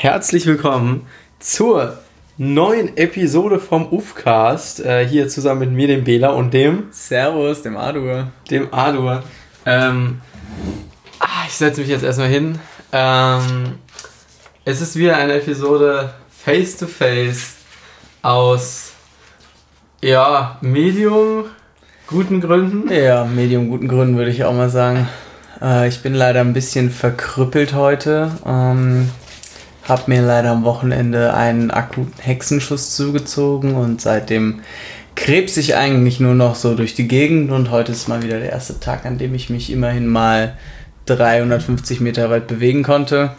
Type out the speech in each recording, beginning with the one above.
herzlich willkommen zur neuen Episode vom UFCast. Äh, hier zusammen mit mir, dem Bela und dem. Servus, dem Adur. Dem Adur. Ähm, ah, ich setze mich jetzt erstmal hin. Ähm, es ist wieder eine Episode Face to Face aus ja, Medium guten Gründen. Ja, Medium guten Gründen würde ich auch mal sagen. Äh, ich bin leider ein bisschen verkrüppelt heute. Ähm, hab mir leider am Wochenende einen akuten Hexenschuss zugezogen und seitdem krebs ich eigentlich nur noch so durch die Gegend und heute ist mal wieder der erste Tag, an dem ich mich immerhin mal 350 Meter weit bewegen konnte.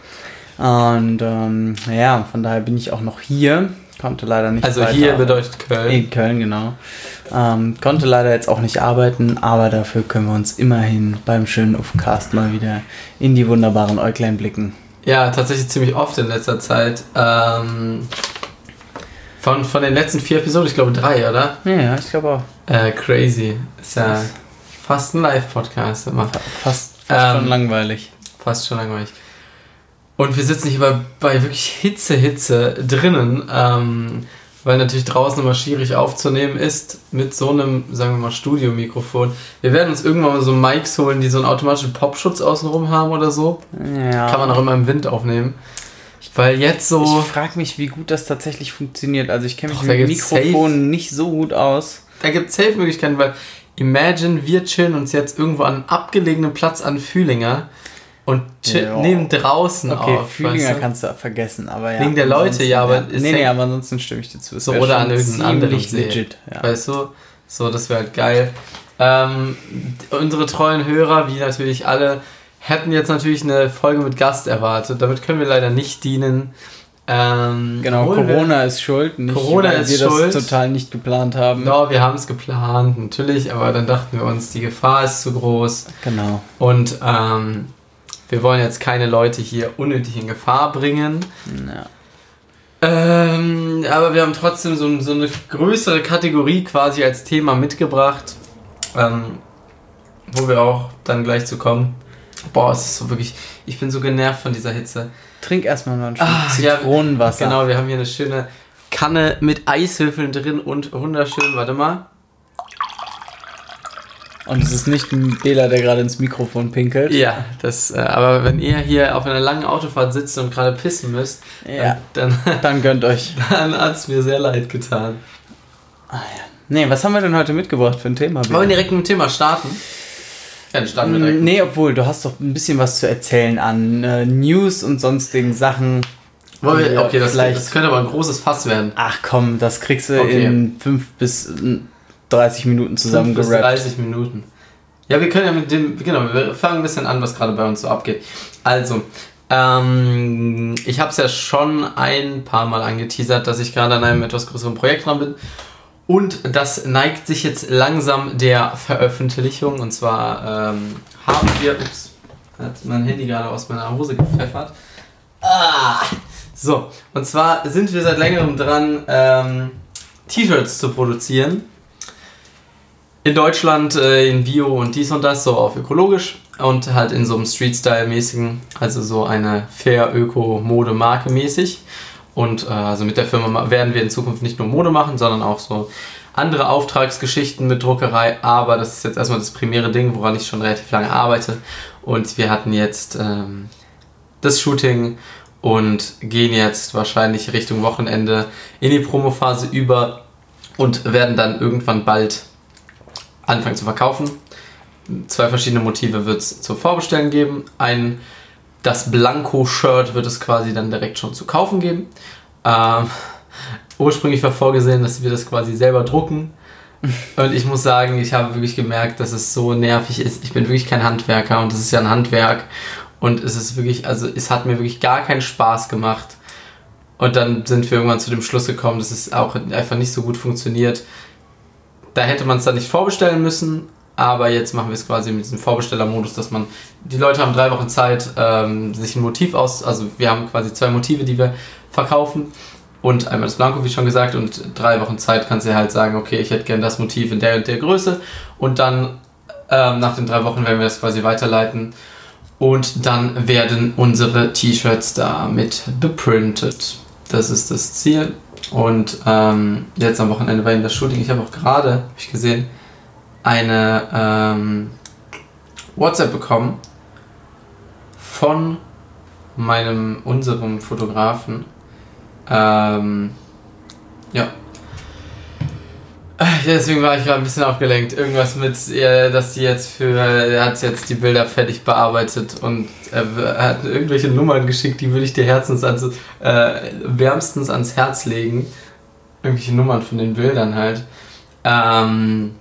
Und ähm, ja, von daher bin ich auch noch hier. Konnte leider nicht. Also hier bedeutet Köln. In Köln, genau. Ähm, konnte leider jetzt auch nicht arbeiten, aber dafür können wir uns immerhin beim schönen Ufcast mal wieder in die wunderbaren Äuglein blicken. Ja, tatsächlich ziemlich oft in letzter Zeit. Ähm, von, von den letzten vier Episoden, ich glaube drei, oder? Ja, ich glaube auch. Äh, crazy. Ist ja fast ein Live-Podcast immer. Fast, fast ähm, schon langweilig. Fast schon langweilig. Und wir sitzen hier bei, bei wirklich Hitze, Hitze drinnen. Ähm, weil natürlich draußen immer schwierig aufzunehmen ist mit so einem, sagen wir mal, Studiomikrofon. Wir werden uns irgendwann mal so Mics holen, die so einen automatischen Popschutz außenrum haben oder so. Ja. Kann man auch immer im Wind aufnehmen. Weil jetzt so. Ich frage mich, wie gut das tatsächlich funktioniert. Also ich kenne mich Doch, mit dem Mikrofon safe, nicht so gut aus. Da gibt es Safe-Möglichkeiten, weil imagine, wir chillen uns jetzt irgendwo an einem abgelegenen Platz an Fühlinger und ja. nehmen draußen okay, auf. Fühlinger du? kannst du vergessen, aber ja. Wegen der Leute, ja, aber. Ja, nee, nee, aber ansonsten stimme ich dir zu. So, oder an irgendeinem anderen legit, ja. Weißt du? So, das wäre halt geil. Ähm, unsere treuen Hörer, wie natürlich alle, hätten jetzt natürlich eine Folge mit Gast erwartet. Damit können wir leider nicht dienen. Ähm, genau, Corona ist schuld. Nicht, Corona weil ist wir schuld. das total nicht geplant haben. Ja, wir haben es geplant, natürlich, aber dann dachten wir uns, die Gefahr ist zu groß. Genau. Und ähm, wir wollen jetzt keine Leute hier unnötig in Gefahr bringen. Ja. Ähm, aber wir haben trotzdem so, so, eine größere Kategorie quasi als Thema mitgebracht, ähm, wo wir auch dann gleich zu kommen. Boah, es ist so wirklich, ich bin so genervt von dieser Hitze. Trink erstmal mal ein Stück ah, Zitronenwasser. Ja, genau, wir haben hier eine schöne Kanne mit Eishöfeln drin und wunderschön, warte mal. Und es ist nicht ein Bela, der gerade ins Mikrofon pinkelt. Ja, das, äh, aber wenn ihr hier auf einer langen Autofahrt sitzt und gerade pissen müsst, ja, dann, dann, dann gönnt euch. Dann hat es mir sehr leid getan. Ah ja. Nee, was haben wir denn heute mitgebracht für ein Thema? Wollen wir direkt mit dem Thema starten? Ja, dann starten wir direkt. Nee, obwohl, du hast doch ein bisschen was zu erzählen an äh, News und sonstigen Sachen. Wollen wir, okay, das, das könnte aber ein großes Fass werden. Ach komm, das kriegst du okay. in fünf bis 30 Minuten zusammen gerappt. 30 Minuten. Ja, wir können ja mit dem, genau, wir fangen ein bisschen an, was gerade bei uns so abgeht. Also, ähm, ich habe es ja schon ein paar Mal angeteasert, dass ich gerade an einem etwas größeren Projekt dran bin. Und das neigt sich jetzt langsam der Veröffentlichung. Und zwar ähm, haben wir, ups, hat mein Handy gerade aus meiner Hose gepfeffert. Ah, so, und zwar sind wir seit längerem dran, ähm, T-Shirts zu produzieren in Deutschland äh, in Bio und dies und das, so auf ökologisch und halt in so einem Street-Style-mäßigen, also so eine fair Öko-Mode-Marke mäßig. Und äh, also mit der Firma werden wir in Zukunft nicht nur Mode machen, sondern auch so andere Auftragsgeschichten mit Druckerei. Aber das ist jetzt erstmal das primäre Ding, woran ich schon relativ lange arbeite. Und wir hatten jetzt ähm, das Shooting und gehen jetzt wahrscheinlich Richtung Wochenende in die Promophase über und werden dann irgendwann bald anfangen zu verkaufen. Zwei verschiedene Motive wird es zu Vorbestellen geben. Ein, das Blanko-Shirt wird es quasi dann direkt schon zu kaufen geben. Ähm, ursprünglich war vorgesehen, dass wir das quasi selber drucken. Und ich muss sagen, ich habe wirklich gemerkt, dass es so nervig ist. Ich bin wirklich kein Handwerker und es ist ja ein Handwerk. Und es ist wirklich, also es hat mir wirklich gar keinen Spaß gemacht. Und dann sind wir irgendwann zu dem Schluss gekommen, dass es auch einfach nicht so gut funktioniert. Da hätte man es dann nicht vorbestellen müssen, aber jetzt machen wir es quasi mit diesem Vorbestellermodus, dass man, die Leute haben drei Wochen Zeit, ähm, sich ein Motiv aus, also wir haben quasi zwei Motive, die wir verkaufen und einmal das Blanko, wie schon gesagt, und drei Wochen Zeit kannst du halt sagen, okay, ich hätte gerne das Motiv in der und der Größe und dann ähm, nach den drei Wochen werden wir das quasi weiterleiten Und dann werden unsere T-Shirts damit beprintet. Das ist das Ziel. Und ähm, jetzt am Wochenende war in das Shooting. Ich habe auch gerade, habe ich gesehen, eine ähm, WhatsApp bekommen von meinem, unserem Fotografen. Ähm, ja. Deswegen war ich gerade ein bisschen aufgelenkt. Irgendwas mit, dass die jetzt für, er hat jetzt die Bilder fertig bearbeitet und er, er hat irgendwelche Nummern geschickt, die würde ich dir herzens ans, äh, wärmstens ans Herz legen. Irgendwelche Nummern von den Bildern halt. Ähm,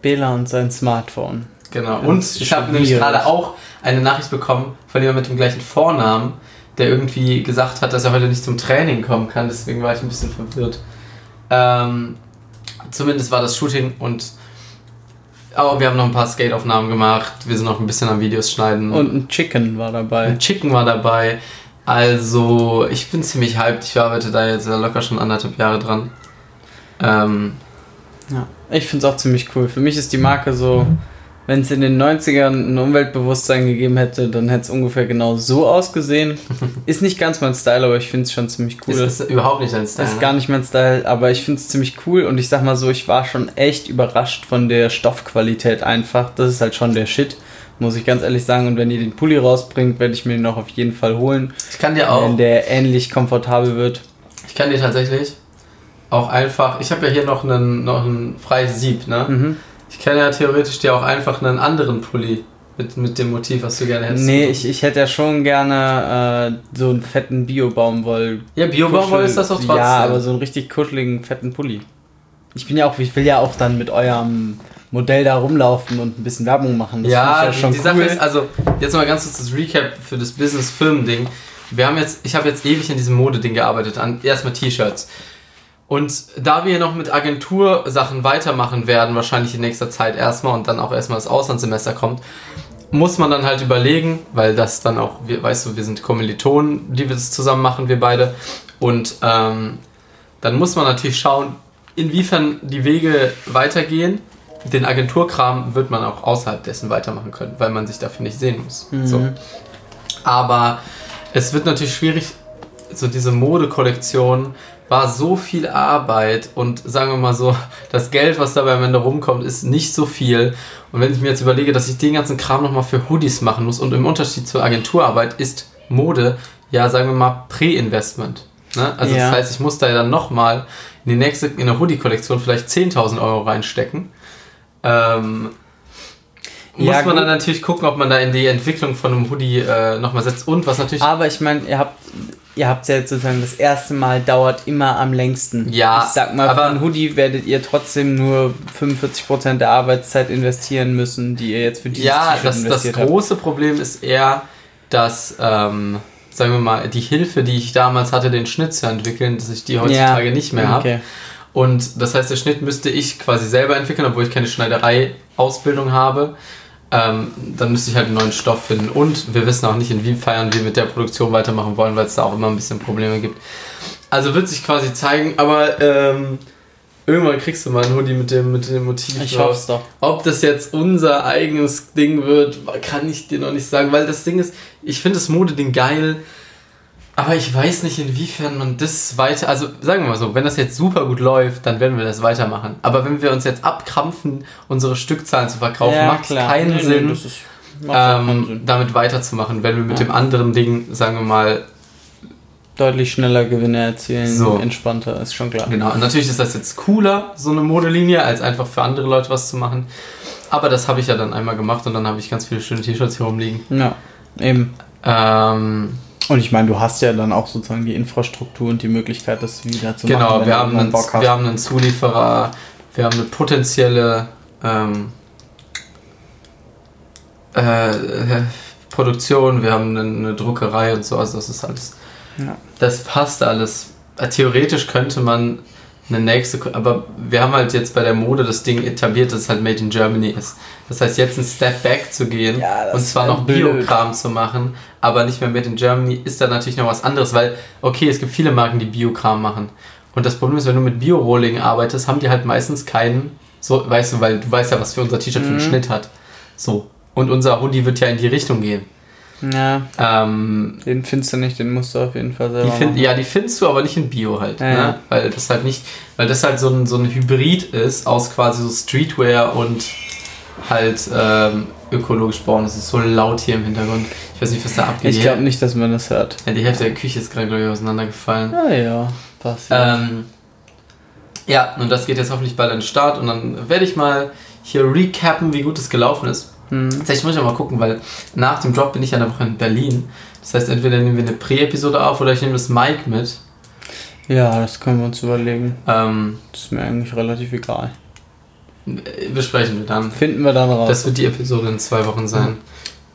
Bela und sein Smartphone. Genau. Und ich habe nämlich gerade auch eine Nachricht bekommen von jemandem mit dem gleichen Vornamen, der irgendwie gesagt hat, dass er heute nicht zum Training kommen kann. Deswegen war ich ein bisschen verwirrt. Ähm, zumindest war das Shooting und oh, wir haben noch ein paar Skate-Aufnahmen gemacht. Wir sind noch ein bisschen am Videos schneiden. Und ein Chicken war dabei. Ein Chicken war dabei. Also, ich bin ziemlich hyped. Ich arbeite da jetzt locker schon anderthalb Jahre dran. Ähm, ja, ich finde es auch ziemlich cool. Für mich ist die Marke so, wenn es in den 90ern ein Umweltbewusstsein gegeben hätte, dann hätte es ungefähr genau so ausgesehen. ist nicht ganz mein Style, aber ich finde es schon ziemlich cool. ist, ist überhaupt nicht dein Style. Ist gar nicht mein Style, aber ich finde es ziemlich cool und ich sag mal so, ich war schon echt überrascht von der Stoffqualität einfach. Das ist halt schon der Shit, muss ich ganz ehrlich sagen. Und wenn ihr den Pulli rausbringt, werde ich mir den auch auf jeden Fall holen. Ich kann dir auch. Wenn der ähnlich komfortabel wird. Ich kann dir tatsächlich auch einfach. Ich habe ja hier noch, einen, noch ein freies Sieb, ne? Mhm. Ich kann ja theoretisch dir auch einfach einen anderen Pulli mit, mit dem Motiv, was du gerne hättest. Nee, ich, ich hätte ja schon gerne äh, so einen fetten Bio-Baumwoll. Ja, Bio-Baumwoll ist das auch trotzdem. Ja, aber so einen richtig kuscheligen, fetten Pulli. Ich bin ja auch, ich will ja auch dann mit eurem Modell da rumlaufen und ein bisschen Werbung machen. Das ja, ja schon die, die cool. Sache ist, also jetzt mal ganz kurz das Recap für das Business-Film-Ding. Wir haben jetzt, ich habe jetzt ewig in diesem Modeding gearbeitet, an erstmal T-Shirts. Und da wir noch mit Agentursachen weitermachen werden, wahrscheinlich in nächster Zeit erstmal und dann auch erstmal das Auslandssemester kommt, muss man dann halt überlegen, weil das dann auch, weißt du, wir sind Kommilitonen, die wir das zusammen machen, wir beide. Und ähm, dann muss man natürlich schauen, inwiefern die Wege weitergehen. Den Agenturkram wird man auch außerhalb dessen weitermachen können, weil man sich dafür nicht sehen muss. Mhm. So. Aber es wird natürlich schwierig, so diese Modekollektion war so viel Arbeit und sagen wir mal so, das Geld, was dabei am Ende rumkommt, ist nicht so viel. Und wenn ich mir jetzt überlege, dass ich den ganzen Kram nochmal für Hoodies machen muss und im Unterschied zur Agenturarbeit ist Mode, ja, sagen wir mal, Prä-Investment. Ne? Also ja. das heißt, ich muss da ja dann nochmal in die nächste, in der Hoodie-Kollektion vielleicht 10.000 Euro reinstecken. Ähm, muss ja, man dann natürlich gucken, ob man da in die Entwicklung von einem Hoodie äh, nochmal setzt und was natürlich. Aber ich meine, ihr habt ihr habt ja jetzt sozusagen das erste Mal dauert immer am längsten. Ja. Ich sag mal, aber für einen Hoodie werdet ihr trotzdem nur 45% der Arbeitszeit investieren müssen, die ihr jetzt für dieses Ja, das, das große Problem ist eher, dass, ähm, sagen wir mal, die Hilfe, die ich damals hatte, den Schnitt zu entwickeln, dass ich die heutzutage ja. nicht mehr habe. Okay. Und das heißt, der Schnitt müsste ich quasi selber entwickeln, obwohl ich keine Schneiderei-Ausbildung habe ähm, dann müsste ich halt einen neuen Stoff finden. Und wir wissen auch nicht, inwiefern wir mit der Produktion weitermachen wollen, weil es da auch immer ein bisschen Probleme gibt. Also wird sich quasi zeigen, aber ähm, irgendwann kriegst du mal einen Hoodie mit dem, mit dem Motiv. Ich hoffe es doch. Ob das jetzt unser eigenes Ding wird, kann ich dir noch nicht sagen, weil das Ding ist, ich finde das Modeding geil aber ich weiß nicht, inwiefern man das weiter. Also sagen wir mal so, wenn das jetzt super gut läuft, dann werden wir das weitermachen. Aber wenn wir uns jetzt abkrampfen, unsere Stückzahlen zu verkaufen, ja, macht es keinen nee, Sinn, nee, ist, ähm, Sinn, damit weiterzumachen, wenn wir mit ja. dem anderen Ding, sagen wir mal, deutlich schneller Gewinne erzielen, so. entspannter, ist schon klar. Genau, und natürlich ist das jetzt cooler, so eine Modelinie, als einfach für andere Leute was zu machen. Aber das habe ich ja dann einmal gemacht und dann habe ich ganz viele schöne T-Shirts hier rumliegen. Ja, eben. Ähm, und ich meine, du hast ja dann auch sozusagen die Infrastruktur und die Möglichkeit, das wieder zu genau, machen. Genau, wir, haben einen, wir haben einen Zulieferer, wir haben eine potenzielle ähm, äh, Produktion, wir haben eine, eine, Druckerei und so, also das ist alles. Ja. Das passt alles. Äh, theoretisch könnte man eine nächste, aber wir haben halt jetzt bei der Mode das Ding etabliert, dass es halt Made in Germany ist. Das heißt, jetzt einen Step back zu gehen ja, und zwar noch Biokram zu machen, aber nicht mehr Made in Germany, ist dann natürlich noch was anderes, weil, okay, es gibt viele Marken, die Biokram machen. Und das Problem ist, wenn du mit Bio-Rolling arbeitest, haben die halt meistens keinen, so, weißt du, weil du weißt ja, was für unser T-Shirt mhm. für einen mhm. Schnitt hat. So. Und unser Hoodie wird ja in die Richtung gehen. Ja. Ähm, den findest du nicht, den musst du auf jeden Fall selber die find, ja, die findest du aber nicht in Bio halt. Ja, ne? ja. Weil das halt nicht, weil das halt so ein, so ein Hybrid ist aus quasi so Streetwear und halt ähm, ökologisch bauen. Es ist so laut hier im Hintergrund. Ich weiß nicht, was da abgeht. Ich glaube nicht, dass man das hört. ja, die Hälfte der Küche ist gerade, glaube ich, auseinandergefallen. Ah ja, passiert. Ähm, ja, und das geht jetzt hoffentlich bald an den Start und dann werde ich mal hier recappen, wie gut es gelaufen ist. Hm. Tatsächlich muss ich mal gucken, weil nach dem Drop bin ich ja eine Woche in Berlin. Das heißt, entweder nehmen wir eine Prä-Episode auf oder ich nehme das Mic mit. Ja, das können wir uns überlegen. Ähm, Das ist mir eigentlich relativ egal. besprechen wir dann. Finden wir dann raus. Das wird die Episode in zwei Wochen sein.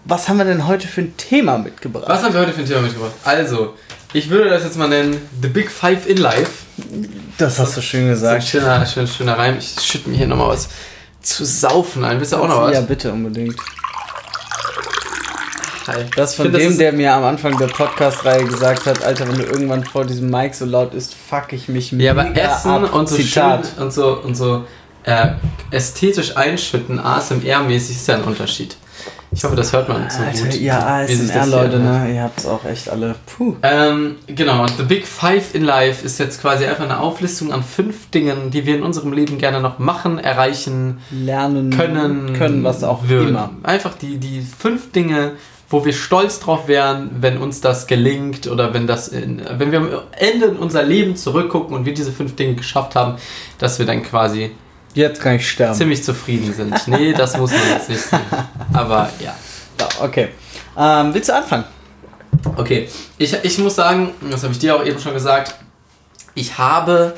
Was haben wir denn heute für ein Thema mitgebracht? Was haben wir heute für ein Thema mitgebracht? Also, ich würde das jetzt mal nennen The Big Five in Life. Das hast du schön So ein gesagt. schöner, schöner, schöner Reim. Ich schütte mir hier nochmal was zu saufen ein. Wisst ihr auch noch was? Ja, bitte unbedingt. Hi. Das von find, dem, ist- der mir am Anfang der Podcast-Reihe gesagt hat, Alter, wenn du irgendwann vor diesem Mic so laut ist, fuck ich mich Ja, aber Essen ab. und so Zitat. schön und so und so äh, ästhetisch einschütten, ASMR-mäßig ist ja ein Unterschied. Ich hoffe, das hört man so Alter, gut. ja, wie sich das ASMR, hier Leute, anhört. ne? Ihr habt's auch echt alle. Puh. Ähm, genau, und The Big Five in Life ist jetzt quasi einfach eine Auflistung an fünf Dingen, die wir in unserem Leben gerne noch machen, erreichen, Lernen können. können, was auch würden. immer. Einfach die, die fünf Dinge, wo wir stolz drauf wären, wenn uns das gelingt oder wenn das in, wenn wir am Ende in unser Leben zurückgucken und wir diese fünf Dinge geschafft haben, dass wir dann quasi Jetzt kann ich sterben. ziemlich zufrieden sind. Nee, das muss man jetzt nicht sehen. Aber ja. Ja, okay. Ähm, willst du anfangen? Okay, ich, ich muss sagen, das habe ich dir auch eben schon gesagt, ich habe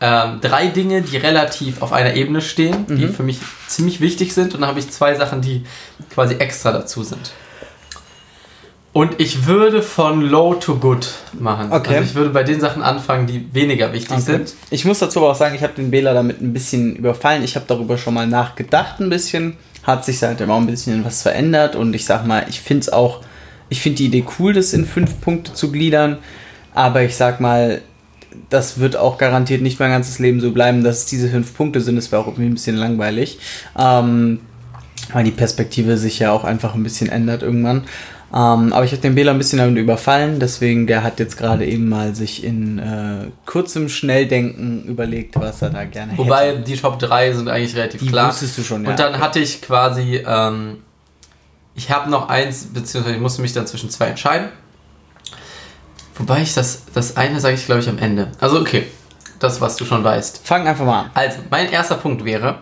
ähm, drei Dinge, die relativ auf einer Ebene stehen, die Mhm. für mich ziemlich wichtig sind und dann habe ich zwei Sachen, die quasi extra dazu sind. Und ich würde von low to good machen. Okay. Also ich würde bei den Sachen anfangen, die weniger wichtig sind. Ich muss dazu aber auch sagen, ich habe den Bela damit ein bisschen überfallen. Ich habe darüber schon mal nachgedacht ein bisschen. Hat sich seitdem auch ein bisschen was verändert und ich sag mal, ich finde es auch, ich finde die Idee cool, das in fünf Punkte zu gliedern. Aber ich sag mal, das wird auch garantiert nicht mein ganzes Leben so bleiben, dass es diese fünf Punkte sind. Das wäre auch irgendwie ein bisschen langweilig. Ähm, weil die Perspektive sich ja auch einfach ein bisschen ändert irgendwann. Ähm, aber ich habe den Bela ein bisschen damit überfallen, deswegen der hat jetzt gerade eben mal sich in äh, kurzem Schnelldenken überlegt, was er da gerne Wobei hätte. die Top 3 sind eigentlich relativ Die klar. wusstest du schon, ja. Und dann hatte ich quasi, ähm, ich habe noch eins, beziehungsweise ich musste mich dann zwischen zwei entscheiden. Wobei ich das, das eine sage ich glaube ich am Ende. Also okay, das was du schon weißt. Fang einfach mal an. Also, mein erster Punkt wäre,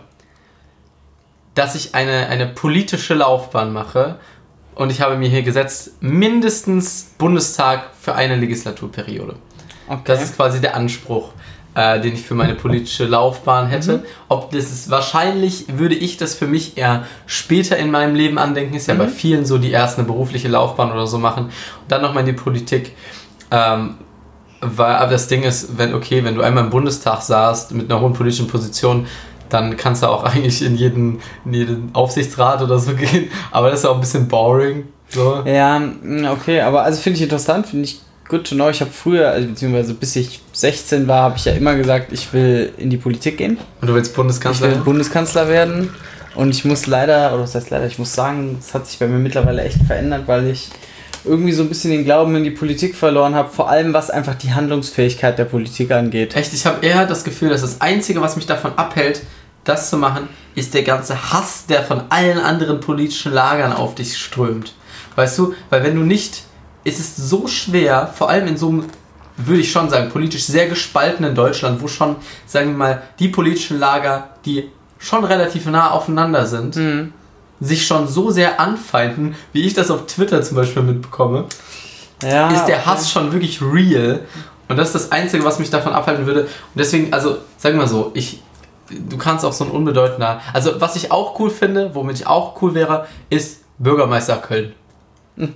dass ich eine, eine politische Laufbahn mache und ich habe mir hier gesetzt, mindestens Bundestag für eine Legislaturperiode. Okay. Das ist quasi der Anspruch, äh, den ich für meine politische Laufbahn hätte. Mhm. Ob das ist, wahrscheinlich würde ich das für mich eher später in meinem Leben andenken. Ist ja Mhm. bei vielen so, die erst eine berufliche Laufbahn oder so machen und dann nochmal in die Politik. Ähm, weil, aber das Ding ist, wenn, okay, wenn du einmal im Bundestag saßt mit einer hohen politischen Position, dann kannst du auch eigentlich in jeden, in jeden Aufsichtsrat oder so gehen. Aber das ist auch ein bisschen boring. So. Ja, mm, okay, aber also finde ich interessant, finde ich good to know. Ich habe früher, also beziehungsweise bis ich 16 war, habe ich ja immer gesagt, ich will in die Politik gehen. Und du willst Ich Bundeskanzler? will Bundeskanzler werden. Und ich muss leider, oder was heißt leider, ich muss sagen, es hat sich bei mir mittlerweile echt verändert, weil ich irgendwie so ein bisschen den Glauben in die Politik verloren habe, vor allem was einfach die Handlungsfähigkeit der Politik angeht. Echt, ich habe eher das Gefühl, dass das Einzige, was mich davon abhält, das zu machen, ist der ganze Hass, der von allen anderen politischen Lagern auf dich strömt. Weißt du, weil wenn du nicht, ist es so schwer, vor allem in so einem, würde ich schon sagen, politisch sehr gespaltenen Deutschland, wo schon, sagen wir mal, die politischen Lager, die schon relativ nah aufeinander sind, Mhm. sich schon so sehr anfeinden, wie ich das auf Twitter zum Beispiel mitbekomme Ja, ist der okay. Hass schon wirklich real. Und das ist das Einzige, was mich davon abhalten würde. Und deswegen, also, sagen wir mal so, ich, du kannst auch so ein unbedeutender. Also, was ich auch cool finde, womit ich auch cool wäre, ist Bürgermeister Köln.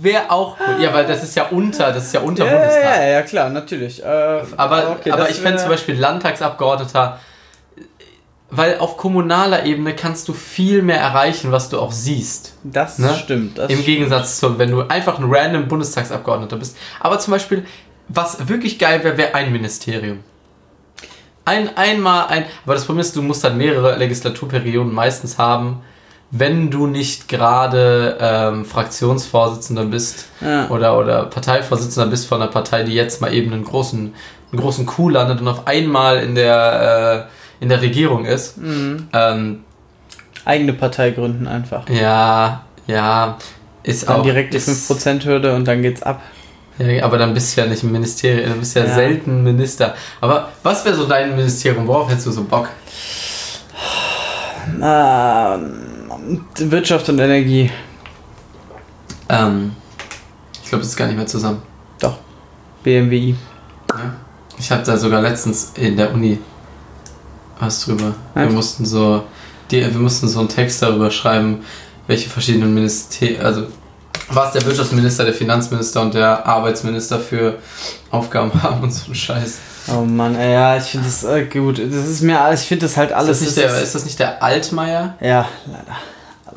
Wäre auch cool. Ja, weil das ist ja unter, das ist ja unter Ja, ja, Bundestag. ja, ja, klar, natürlich. Äh, Aber, okay, aber ich fände zum Beispiel Landtagsabgeordneter, weil auf kommunaler Ebene kannst du viel mehr erreichen, was du auch siehst. Das Ne? stimmt. Das Im Gegensatz zu, wenn du einfach ein random Bundestagsabgeordneter bist. Aber zum Beispiel, was wirklich geil wäre, wäre ein Ministerium. Ein, einmal ein, aber das Problem ist, du musst dann mehrere Legislaturperioden meistens haben. wenn du nicht gerade ähm, Fraktionsvorsitzender bist Ja. oder, oder Parteivorsitzender bist von einer Partei, die jetzt mal eben einen großen, einen großen Coup landet und auf einmal in der, äh, in der Regierung ist. Mhm. Ähm, Eigene Partei gründen einfach. ja, ja, ist Dann auch. direkt die ist, 5%-Hürde und dann geht's ab. Ja, aber dann bist du ja nicht im Ministerium, dann bist du ja, Ja. selten Minister. Aber was wäre so dein Ministerium? Worauf hättest du so Bock? Ähm, Wirtschaft und Energie. Ähm, ich glaube, das ist gar nicht mehr zusammen. Doch. BMWI. Ja. Ich hatte da sogar letztens in der Uni was drüber. Wir Echt? mussten so, die, wir mussten so einen Text darüber schreiben, welche verschiedenen Ministerien, also was der Wirtschaftsminister, der Finanzminister und der Arbeitsminister für Aufgaben haben und so ein Scheiß. Oh Mann, ey, ja, ich finde das äh, gut. Das ist mir, ich finde das halt alles. ist, das nicht der, ist das nicht der Altmaier? ja, leider.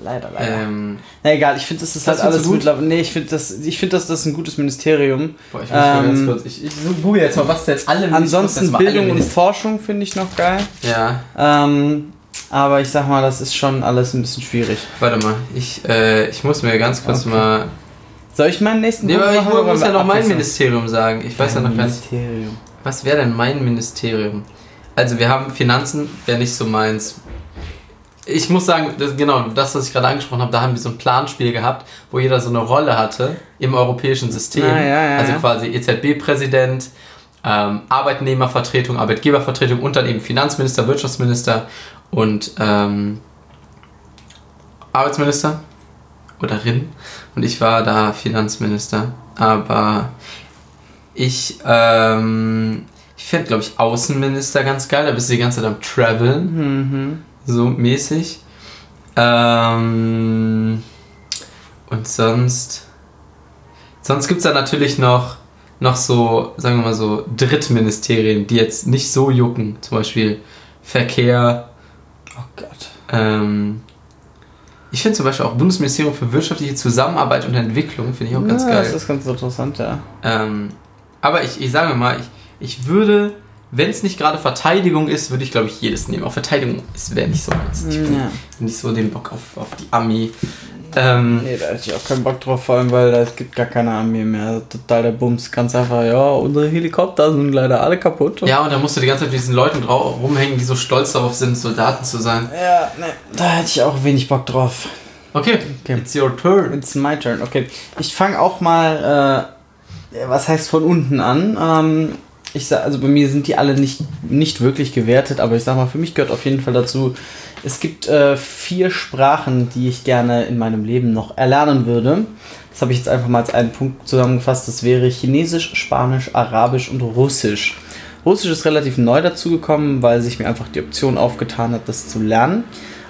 Leider, leider. Ähm, Na egal, ich finde, das ist Das halt alles gut? Nee, ich finde das, ich finde, dass das ein gutes Ministerium. boah, ich muss mal Ähm, ganz kurz, ich, ich google jetzt mal, was jetzt alle Ansonsten mal alle Bildung und Forschung finde ich noch geil. Ja, Ähm, aber ich sag mal, das ist schon alles ein bisschen schwierig. warte mal, ich, äh, ich muss mir ganz kurz Okay. mal. Soll ich meinen nächsten Nee, aber ich oder muss ja noch mein? Ministerium sagen. Ich weiß ja noch Dein gar nicht. Ministerium. Was wäre denn mein Ministerium? Also wir haben Finanzen, wäre nicht so meins. Ich muss sagen, das, genau, das, was ich gerade angesprochen habe, da haben wir so ein Planspiel gehabt, wo jeder so eine Rolle hatte im europäischen System. Ah, ja, ja, also quasi EZB-Präsident, ähm, Arbeitnehmervertretung, Arbeitgebervertretung und dann eben Finanzminister, Wirtschaftsminister und ähm, Arbeitsminister oder Rin. Und ich war da Finanzminister. Aber ich, ähm, ich fände, glaube ich, Außenminister ganz geil. Da bist du die ganze Zeit am Traveln, Mhm. so mäßig. Ähm, und sonst. Sonst gibt es da natürlich noch, noch so, sagen wir mal so, Drittministerien, die jetzt nicht so jucken. Zum Beispiel Verkehr. Gott. Ähm, ich finde zum Beispiel auch Bundesministerium für wirtschaftliche Zusammenarbeit und Entwicklung, finde ich auch ganz ja, geil. Das ist ganz interessant, ja. Ähm, aber ich, ich sage mal, ich, ich würde, wenn es nicht gerade Verteidigung ist, würde ich glaube ich jedes nehmen. Auch Verteidigung wäre nicht so meins. Ich bin ja. nicht so den Bock auf, auf die Armee. Ähm, Nee, da hätte ich auch keinen Bock drauf, vor allem, weil da es gibt gar keine Armee mehr. Total der Bums. Ganz einfach, ja, unsere Helikopter sind leider alle kaputt. ja, und da musst du die ganze Zeit mit diesen Leuten rumhängen, die so stolz darauf sind, Soldaten zu sein. Ja, ne, da hätte ich auch wenig Bock drauf. Okay, Okay. it's your turn. It's my turn. Okay. Ich fange auch mal, äh, was heißt von unten an? Ähm, ich sag, also bei mir sind die alle nicht, nicht wirklich gewertet, aber ich sag mal, für mich gehört auf jeden Fall dazu, es gibt äh, vier Sprachen, die ich gerne in meinem Leben noch erlernen würde. Das habe ich jetzt einfach mal als einen Punkt zusammengefasst. Das wäre Chinesisch, Spanisch, Arabisch und Russisch. Russisch ist relativ neu dazugekommen, weil sich mir einfach die Option aufgetan hat, das zu lernen.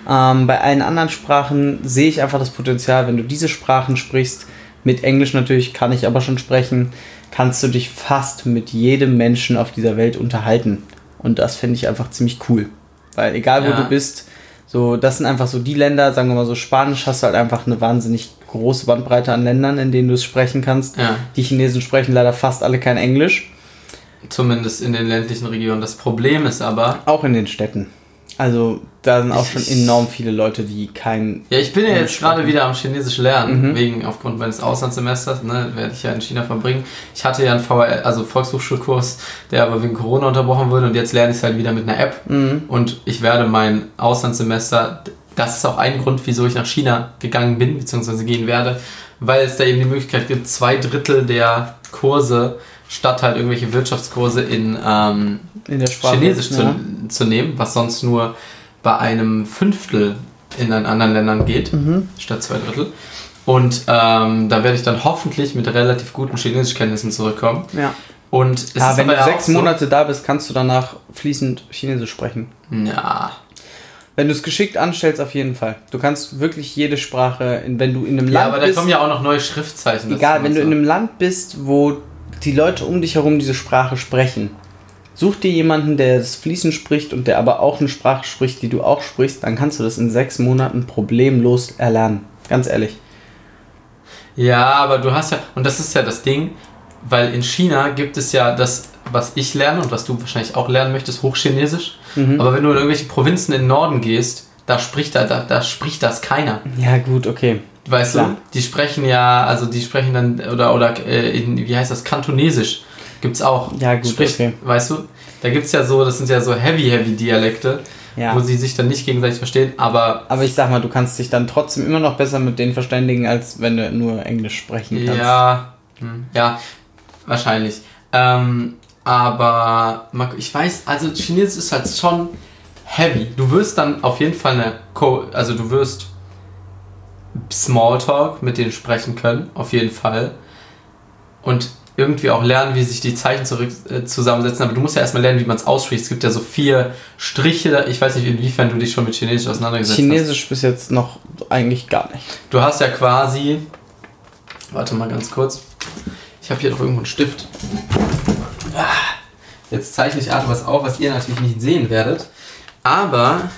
Ähm, bei allen anderen Sprachen sehe ich einfach das Potenzial, wenn du diese Sprachen sprichst, mit Englisch natürlich kann ich aber schon sprechen, kannst du dich fast mit jedem Menschen auf dieser Welt unterhalten. Und das finde ich einfach ziemlich cool. Weil egal wo Ja. du bist, so, das sind einfach so die Länder, sagen wir mal so, Spanisch hast du halt einfach eine wahnsinnig große Bandbreite an Ländern, in denen du es sprechen kannst. Ja, Die Chinesen sprechen leider fast alle kein Englisch, zumindest in den ländlichen Regionen. Das Problem ist aber, auch in den Städten. Also da sind auch schon enorm viele Leute, die kein Ja, ich bin ja jetzt gerade wieder am Chinesisch lernen, Mhm. wegen aufgrund meines Auslandssemesters, ne, werde ich ja in China verbringen. Ich hatte ja einen VL, also Volkshochschulkurs, der aber wegen Corona unterbrochen wurde und jetzt lerne ich es halt wieder mit einer App Mhm. und ich werde mein Auslandssemester, das ist auch ein Grund, wieso ich nach China gegangen bin, beziehungsweise gehen werde, weil es da eben die Möglichkeit gibt, zwei Drittel der Kurse statt halt irgendwelche Wirtschaftskurse in ähm, in Sprache. Chinesisch ja. zu, zu nehmen, was sonst nur bei einem Fünftel in anderen Ländern geht, Mhm. statt zwei Drittel. Und ähm, da werde ich dann hoffentlich mit relativ guten Chinesischkenntnissen zurückkommen. Ja. Und es ist wenn du ja sechs so- Monate da bist, kannst du danach fließend Chinesisch sprechen. Ja, Wenn du es geschickt anstellst, auf jeden Fall. Du kannst wirklich jede Sprache, wenn du in einem ja Land aber da bist, kommen ja auch noch neue Schriftzeichen. dazu egal, wenn du so. in einem Land bist, wo die Leute um dich herum diese Sprache sprechen, such dir jemanden, der das fließend spricht und der aber auch eine Sprache spricht, die du auch sprichst, dann kannst du das in sechs Monaten problemlos erlernen. Ganz ehrlich. Ja, aber du hast ja, und das ist ja das Ding, weil in China gibt es ja das, was ich lerne und was du wahrscheinlich auch lernen möchtest, Hochchinesisch. Mhm. Aber wenn du in irgendwelche Provinzen in den Norden gehst, da spricht da, da, da spricht das keiner. Ja, gut, okay. Weißt Klar. du? Die sprechen ja, also die sprechen dann, oder, oder äh, in, wie heißt das, Kantonesisch gibt's auch. Ja, gut, Spricht, okay. Weißt du? Da gibt's ja so, das sind ja so Heavy-Heavy-Dialekte, Ja. wo sie sich dann nicht gegenseitig verstehen, aber Aber ich sag mal, du kannst dich dann trotzdem immer noch besser mit denen verständigen, als wenn du nur Englisch sprechen kannst. Ja, hm, ja, wahrscheinlich. Ähm, aber ich weiß, also Chinesisch ist halt schon heavy. Du wirst dann auf jeden Fall eine, Co also du wirst Smalltalk mit denen sprechen können, auf jeden Fall. Und irgendwie auch lernen, wie sich die Zeichen zurück, äh, zusammensetzen. Aber du musst ja erstmal lernen, wie man es ausspricht. Es gibt ja so vier Striche. Ich weiß nicht, inwiefern du dich schon mit Chinesisch auseinandergesetzt hast. Chinesisch bis jetzt noch eigentlich gar nicht. Du hast ja quasi. Warte mal ganz kurz. Ich habe hier doch irgendwo einen Stift. Ah, Jetzt zeichne ich Art was auf, was ihr natürlich nicht sehen werdet. Aber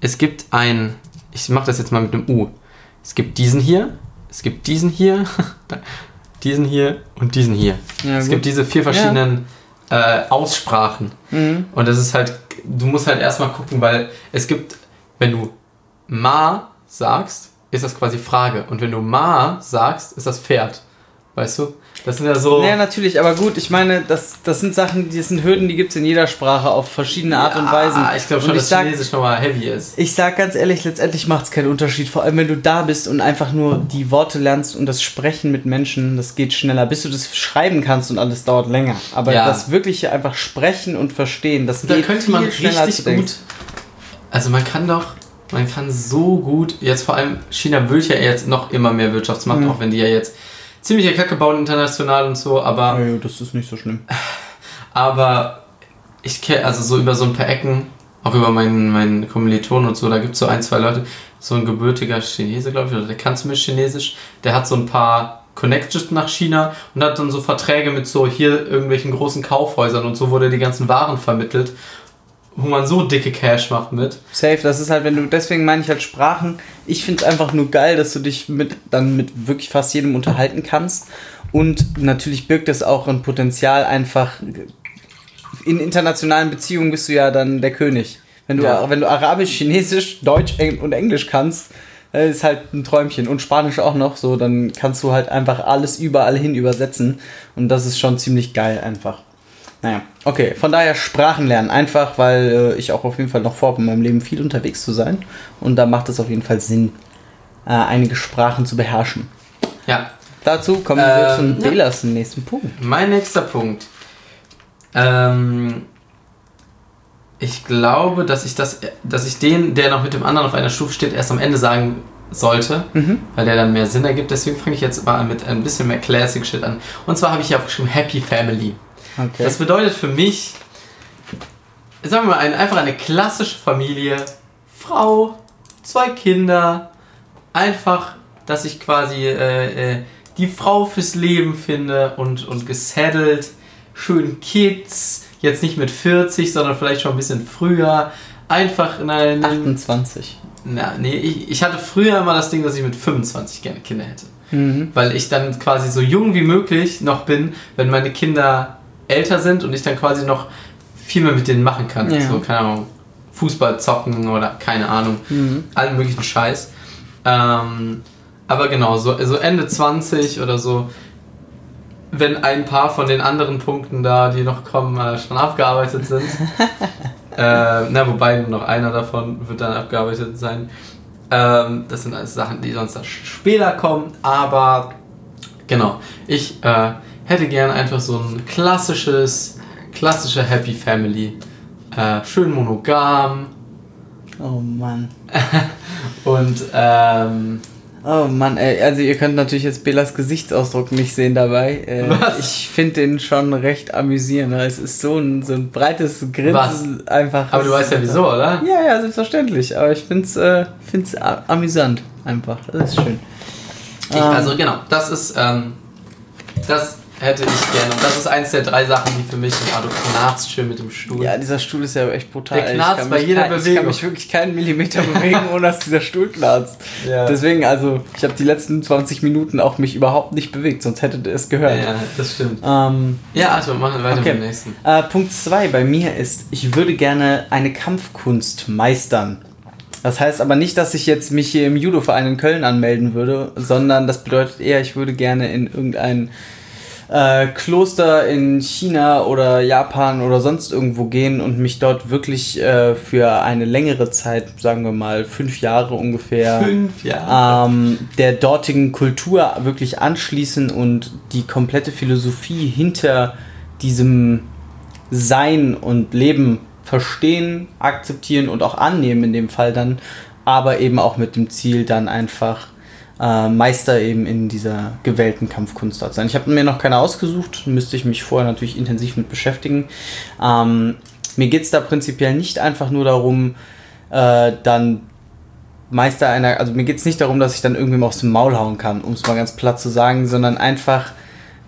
es gibt ein. Ich mache das jetzt mal mit einem U. Es gibt diesen hier. Es gibt diesen hier. diesen hier und diesen hier. Ja, es gut. gibt diese vier verschiedenen äh, Aussprachen. Mhm. Und das ist halt, du musst halt erstmal gucken, weil es gibt, wenn du Ma sagst, ist das quasi Frage. Und wenn du Ma sagst, ist das Pferd. Weißt du? Das sind ja so. Ja, natürlich, aber gut, ich meine, das, das sind Sachen, die sind Hürden, die gibt es in jeder Sprache auf verschiedene Art und Weise. Ah, ich glaube schon, und ich dass sag, Chinesisch nochmal heavy ist. ich sag ganz ehrlich, letztendlich macht es keinen Unterschied. Vor allem, wenn du da bist und einfach nur die Worte lernst und das Sprechen mit Menschen, das geht schneller. Bis du das schreiben kannst und alles dauert länger. Aber Ja. das wirkliche einfach sprechen und verstehen, das Da geht könnte viel man schneller als richtig denkst. gut. Also man kann doch, man kann so gut, jetzt vor allem China will ja jetzt noch immer mehr Wirtschaftsmacht, Mhm. auch wenn die ja jetzt ziemliche Kacke bauen international und so, aber Ja, ja, das ist nicht so schlimm. Aber ich kenne, also so über so ein paar Ecken, auch über meinen, meinen Kommilitonen und so, da gibt es so ein, zwei Leute, so ein gebürtiger Chinese, glaube ich, oder der kann zumindest Chinesisch, der hat so ein paar Connections nach China und hat dann so Verträge mit so hier irgendwelchen großen Kaufhäusern und so, wo der die ganzen Waren vermittelt, wo man so dicke Cash macht mit. Safe, das ist halt, wenn du, deswegen meine ich halt Sprachen, ich finde es einfach nur geil, dass du dich mit, dann mit wirklich fast jedem unterhalten kannst. Und natürlich birgt es auch ein Potenzial einfach, in internationalen Beziehungen bist du ja dann der König. Wenn du, Ja. wenn du Arabisch, Chinesisch, Deutsch und Englisch kannst, äh, ist halt ein Träumchen. Und Spanisch auch noch, so, dann kannst du halt einfach alles überall hin übersetzen. Und das ist schon ziemlich geil einfach. Naja, okay, von daher Sprachen lernen. Einfach, weil äh, ich auch auf jeden Fall noch vorhabe, in meinem Leben viel unterwegs zu sein. Und da macht es auf jeden Fall Sinn, äh, einige Sprachen zu beherrschen. Ja, Dazu kommen wir Ähm, zum ja. Belas nächsten Punkt. Mein nächster Punkt. Ähm, ich glaube, dass ich das, dass ich den, der noch mit dem anderen auf einer Stufe steht, erst am Ende sagen sollte, Mhm. weil der dann mehr Sinn ergibt. Deswegen fange ich jetzt mal mit ein bisschen mehr Classic Shit an. Und zwar habe ich hier aufgeschrieben Happy Family. Okay. Das bedeutet für mich, sagen wir mal, ein, einfach eine klassische Familie, Frau, zwei Kinder, einfach, dass ich quasi äh, äh, die Frau fürs Leben finde und, und gesettelt, schön Kids, jetzt nicht mit 40, sondern vielleicht schon ein bisschen früher, einfach in einer... 28. Na, nee, ich, ich hatte früher immer das Ding, dass ich mit 25 gerne Kinder hätte Mhm. weil ich dann quasi so jung wie möglich noch bin, wenn meine Kinder älter sind und ich dann quasi noch viel mehr mit denen machen kann. Ja. So, keine Ahnung, Fußball zocken oder keine Ahnung, Mhm. allen möglichen Scheiß. Ähm, aber genau, so, so Ende 20 oder so, wenn ein paar von den anderen Punkten da, die noch kommen, äh, schon abgearbeitet sind. äh, na, wobei nur noch einer davon wird dann abgearbeitet sein. Ähm, das sind alles Sachen, die sonst später kommen, aber genau. Ich äh, hätte gern einfach so ein klassisches, klassische Happy Family. Äh, schön monogam Oh Mann. und ähm, Oh Mann, ey, also ihr könnt natürlich jetzt Belas Gesichtsausdruck nicht sehen dabei. Äh, Was? Ich finde den schon recht amüsierend. Es ist so ein, so ein breites Grinsen einfach. aber du weißt ja wieso, oder? Ja, ja, selbstverständlich. Aber ich finde es äh, find's amüsant einfach. Das ist schön. Ich, Ähm, also genau, das ist, ähm, das hätte ich gerne. Und das ist eins der drei Sachen, die für mich, ah, du knarzt schön mit dem Stuhl. Ja, dieser Stuhl ist ja echt brutal. Der Ich knarzt bei mich jeder kein, Ich Bewegung. kann mich wirklich keinen Millimeter bewegen, ohne dass dieser Stuhl knarzt. Ja. Deswegen, also, ich habe die letzten 20 Minuten auch mich überhaupt nicht bewegt, sonst hättet ihr es gehört. ja, das stimmt. Ähm, Ja, also machen wir weiter Okay. mit dem nächsten. Äh, Punkt 2 bei mir ist, ich würde gerne eine Kampfkunst meistern. Das heißt aber nicht, dass ich jetzt mich hier im Judo-Verein in Köln anmelden würde, sondern das bedeutet eher, ich würde gerne in irgendein äh, Kloster in China oder Japan oder sonst irgendwo gehen und mich dort wirklich äh, für eine längere Zeit, sagen wir mal fünf Jahre ungefähr, Fünf Jahre. ähm, der dortigen Kultur wirklich anschließen und die komplette Philosophie hinter diesem Sein und Leben verstehen, akzeptieren und auch annehmen in dem Fall dann, aber eben auch mit dem Ziel dann einfach äh, Meister eben in dieser gewählten Kampfkunst dort sein. Ich habe mir noch keine ausgesucht, müsste ich mich vorher natürlich intensiv mit beschäftigen. Ähm, mir geht es da prinzipiell nicht einfach nur darum, äh, dann Meister einer, also mir geht es nicht darum, dass ich dann irgendwem aufs Maul hauen kann, um es mal ganz platt zu sagen, sondern einfach,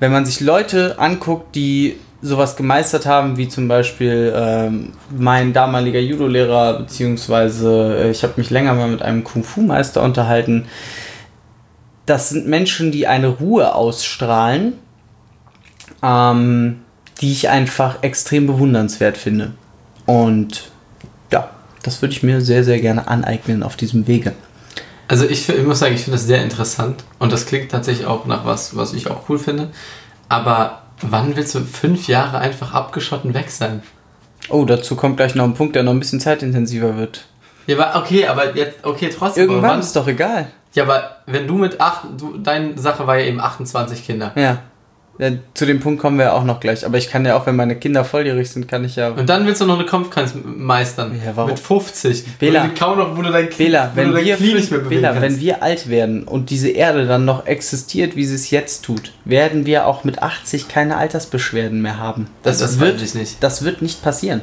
wenn man sich Leute anguckt, die sowas gemeistert haben, wie zum Beispiel ähm, mein damaliger Judo-Lehrer, beziehungsweise äh, ich habe mich länger mal mit einem Kung-Fu-Meister unterhalten. Das sind Menschen, die eine Ruhe ausstrahlen, ähm, die ich einfach extrem bewundernswert finde. Und ja, das würde ich mir sehr, sehr gerne aneignen auf diesem Wege. Also ich, ich muss sagen, ich finde das sehr interessant und das klingt tatsächlich auch nach was, was ich auch cool finde. Aber wann willst du fünf Jahre einfach abgeschotten weg sein? Oh, dazu kommt gleich noch ein Punkt, der noch ein bisschen zeitintensiver wird. Ja, aber okay, aber jetzt, okay, trotzdem. Irgendwann wann- ist doch egal. Ja, aber wenn du mit acht, du, deine Sache war ja eben 28 Kinder. Ja. ja. Zu dem Punkt kommen wir auch noch gleich. Aber ich kann ja auch, wenn meine Kinder volljährig sind, kann ich ja. Und dann willst du noch eine Kampfkunst meistern. Ja, warum? Mit 50. Bela. Kaum noch, wo du dein Bela, wenn du dein wir, Knie nicht mehr bewegen Bela, kannst. wenn wir alt werden und diese Erde dann noch existiert, wie sie es jetzt tut, werden wir auch mit 80 keine Altersbeschwerden mehr haben. Das, Das wird, weiß ich nicht. das wird nicht passieren.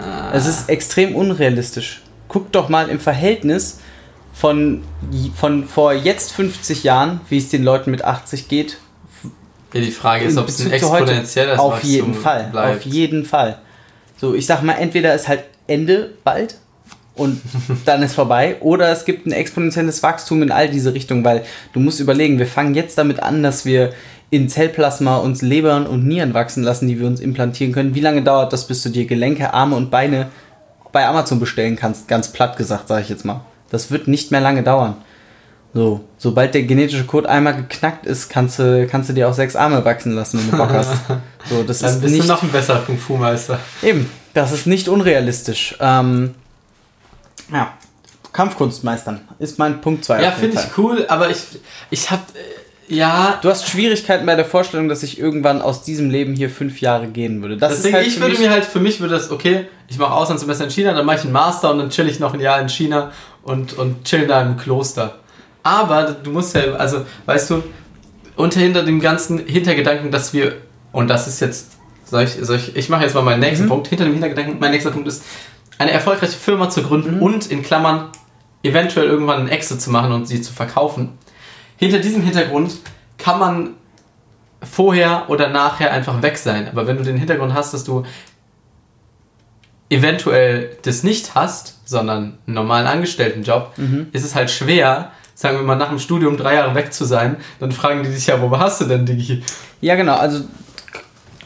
Ah. Es ist extrem unrealistisch. Guck doch mal im Verhältnis von, von vor jetzt 50 Jahren, wie es den Leuten mit 80 geht, ja, die Frage ist, ob es ein zu heute. exponentielles Auf Wachstum jeden Fall. bleibt. Auf jeden Fall. So, ich sag mal, entweder ist halt Ende bald und dann ist vorbei, oder es gibt ein exponentielles Wachstum in all diese Richtungen, weil du musst überlegen, wir fangen jetzt damit an, dass wir in Zellplasma uns Lebern und Nieren wachsen lassen, die wir uns implantieren können. Wie lange dauert das, bis du dir Gelenke, Arme und Beine bei Amazon bestellen kannst? Ganz platt gesagt, sage ich jetzt mal. Das wird nicht mehr lange dauern. So, sobald der genetische Code einmal geknackt ist, kannst du, kannst du dir auch sechs Arme wachsen lassen, wenn du Bock hast. So, das Dann ist bist nicht, du noch ein besserer Kung-Fu-Meister. eben, das ist nicht unrealistisch. Ähm, ja, Kampfkunstmeistern ist mein Punkt 2. Ja, finde ich cool, aber ich, ich hab, äh, ja, Du hast Schwierigkeiten bei der Vorstellung, dass ich irgendwann aus diesem Leben hier fünf Jahre gehen würde. Das Deswegen, ist halt ich für würde mich- mir halt, für mich würde das, okay, ich mache Auslandssemester in China, dann mache ich einen Master und dann chill ich noch ein Jahr in China und, und chill da im Kloster. Aber du musst ja, also, weißt du, unter hinter dem ganzen Hintergedanken, dass wir, und das ist jetzt, soll ich, soll ich, ich mache jetzt mal meinen nächsten Punkt, hinter dem Hintergedanken, mein nächster Punkt ist, eine erfolgreiche Firma zu gründen und in Klammern eventuell irgendwann einen Exit zu machen und sie zu verkaufen. Hinter diesem Hintergrund kann man vorher oder nachher einfach weg sein. Aber wenn du den Hintergrund hast, dass du eventuell das nicht hast, sondern einen normalen Angestelltenjob, ist es halt schwer, sagen wir mal, nach dem Studium drei Jahre weg zu sein. Dann fragen die dich ja, wo hast du denn, Digi? Ja, genau. Also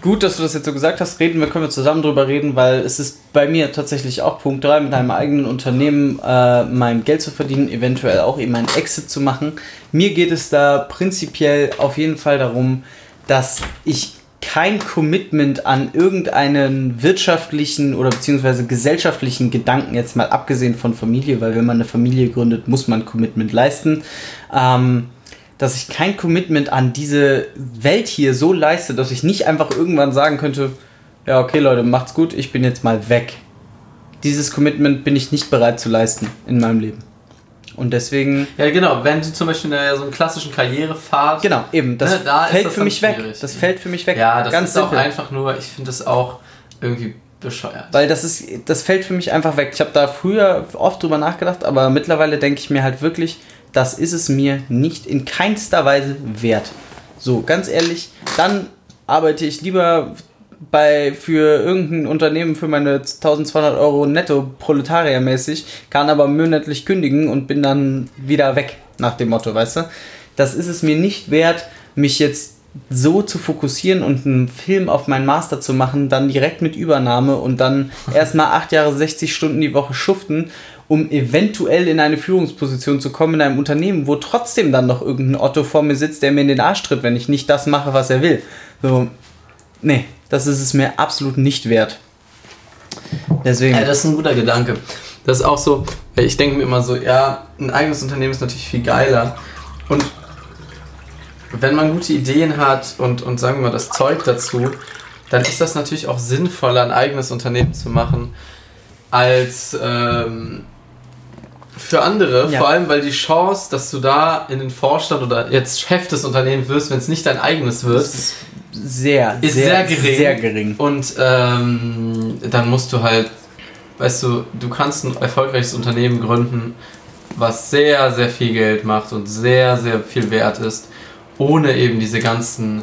gut, dass du das jetzt so gesagt hast. Reden wir, können wir zusammen drüber reden, weil es ist bei mir tatsächlich auch Punkt 3, mit einem eigenen Unternehmen äh, mein Geld zu verdienen, eventuell auch eben einen Exit zu machen. Mir geht es da prinzipiell auf jeden Fall darum, dass ich kein Commitment an irgendeinen wirtschaftlichen oder beziehungsweise gesellschaftlichen Gedanken, jetzt mal abgesehen von Familie, weil wenn man eine Familie gründet, muss man Commitment leisten. Ähm, dass ich kein Commitment an diese Welt hier so leiste, dass ich nicht einfach irgendwann sagen könnte, ja, okay Leute, macht's gut, ich bin jetzt mal weg. Dieses Commitment bin ich nicht bereit zu leisten in meinem Leben. Und deswegen, Ja, genau. Wenn du zum Beispiel in so einem klassischen Karrierepfad. genau, eben, das Ne, da fällt das für mich weg. schwierig. Das fällt für mich weg. Ja, das Ganz ist auch simpel. einfach nur, ich finde das auch irgendwie bescheuert. Weil das ist, das fällt für mich einfach weg. Ich habe da früher oft drüber nachgedacht, aber mittlerweile denke ich mir halt wirklich, das ist es mir nicht in keinster Weise wert. So, ganz ehrlich, dann arbeite ich lieber bei, für irgendein Unternehmen für meine 1200 Euro netto proletariermäßig, kann aber monatlich kündigen und bin dann wieder weg, nach dem Motto, weißt du? Das ist es mir nicht wert, mich jetzt so zu fokussieren und einen Film auf meinen Master zu machen, dann direkt mit Übernahme und dann erstmal acht Jahre 60 Stunden die Woche schuften um eventuell in eine Führungsposition zu kommen in einem Unternehmen, wo trotzdem dann noch irgendein Otto vor mir sitzt, der mir in den Arsch tritt, wenn ich nicht das mache, was er will. So, nee, das ist es mir absolut nicht wert. Deswegen. Ja, das ist ein guter Gedanke. Das ist auch so, ich denke mir immer so, ja, ein eigenes Unternehmen ist natürlich viel geiler. Und wenn man gute Ideen hat und, und sagen wir mal das Zeug dazu, dann ist das natürlich auch sinnvoller, ein eigenes Unternehmen zu machen, als ähm, für andere. Ja. Vor allem, weil die Chance, dass du da in den Vorstand oder jetzt Chef des Unternehmens wirst, wenn es nicht dein eigenes wird, ist sehr, ist sehr, sehr gering. Sehr gering. Und ähm, dann musst du halt, weißt du, du kannst ein erfolgreiches Unternehmen gründen, was sehr, sehr viel Geld macht und sehr, sehr viel wert ist, ohne eben diese ganzen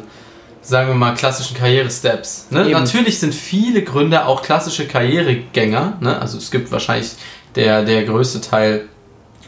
sagen wir mal, klassischen Karrieresteps. Ne? Natürlich sind viele Gründer auch klassische Karrieregänger. Ne? Also es gibt wahrscheinlich der, der größte Teil,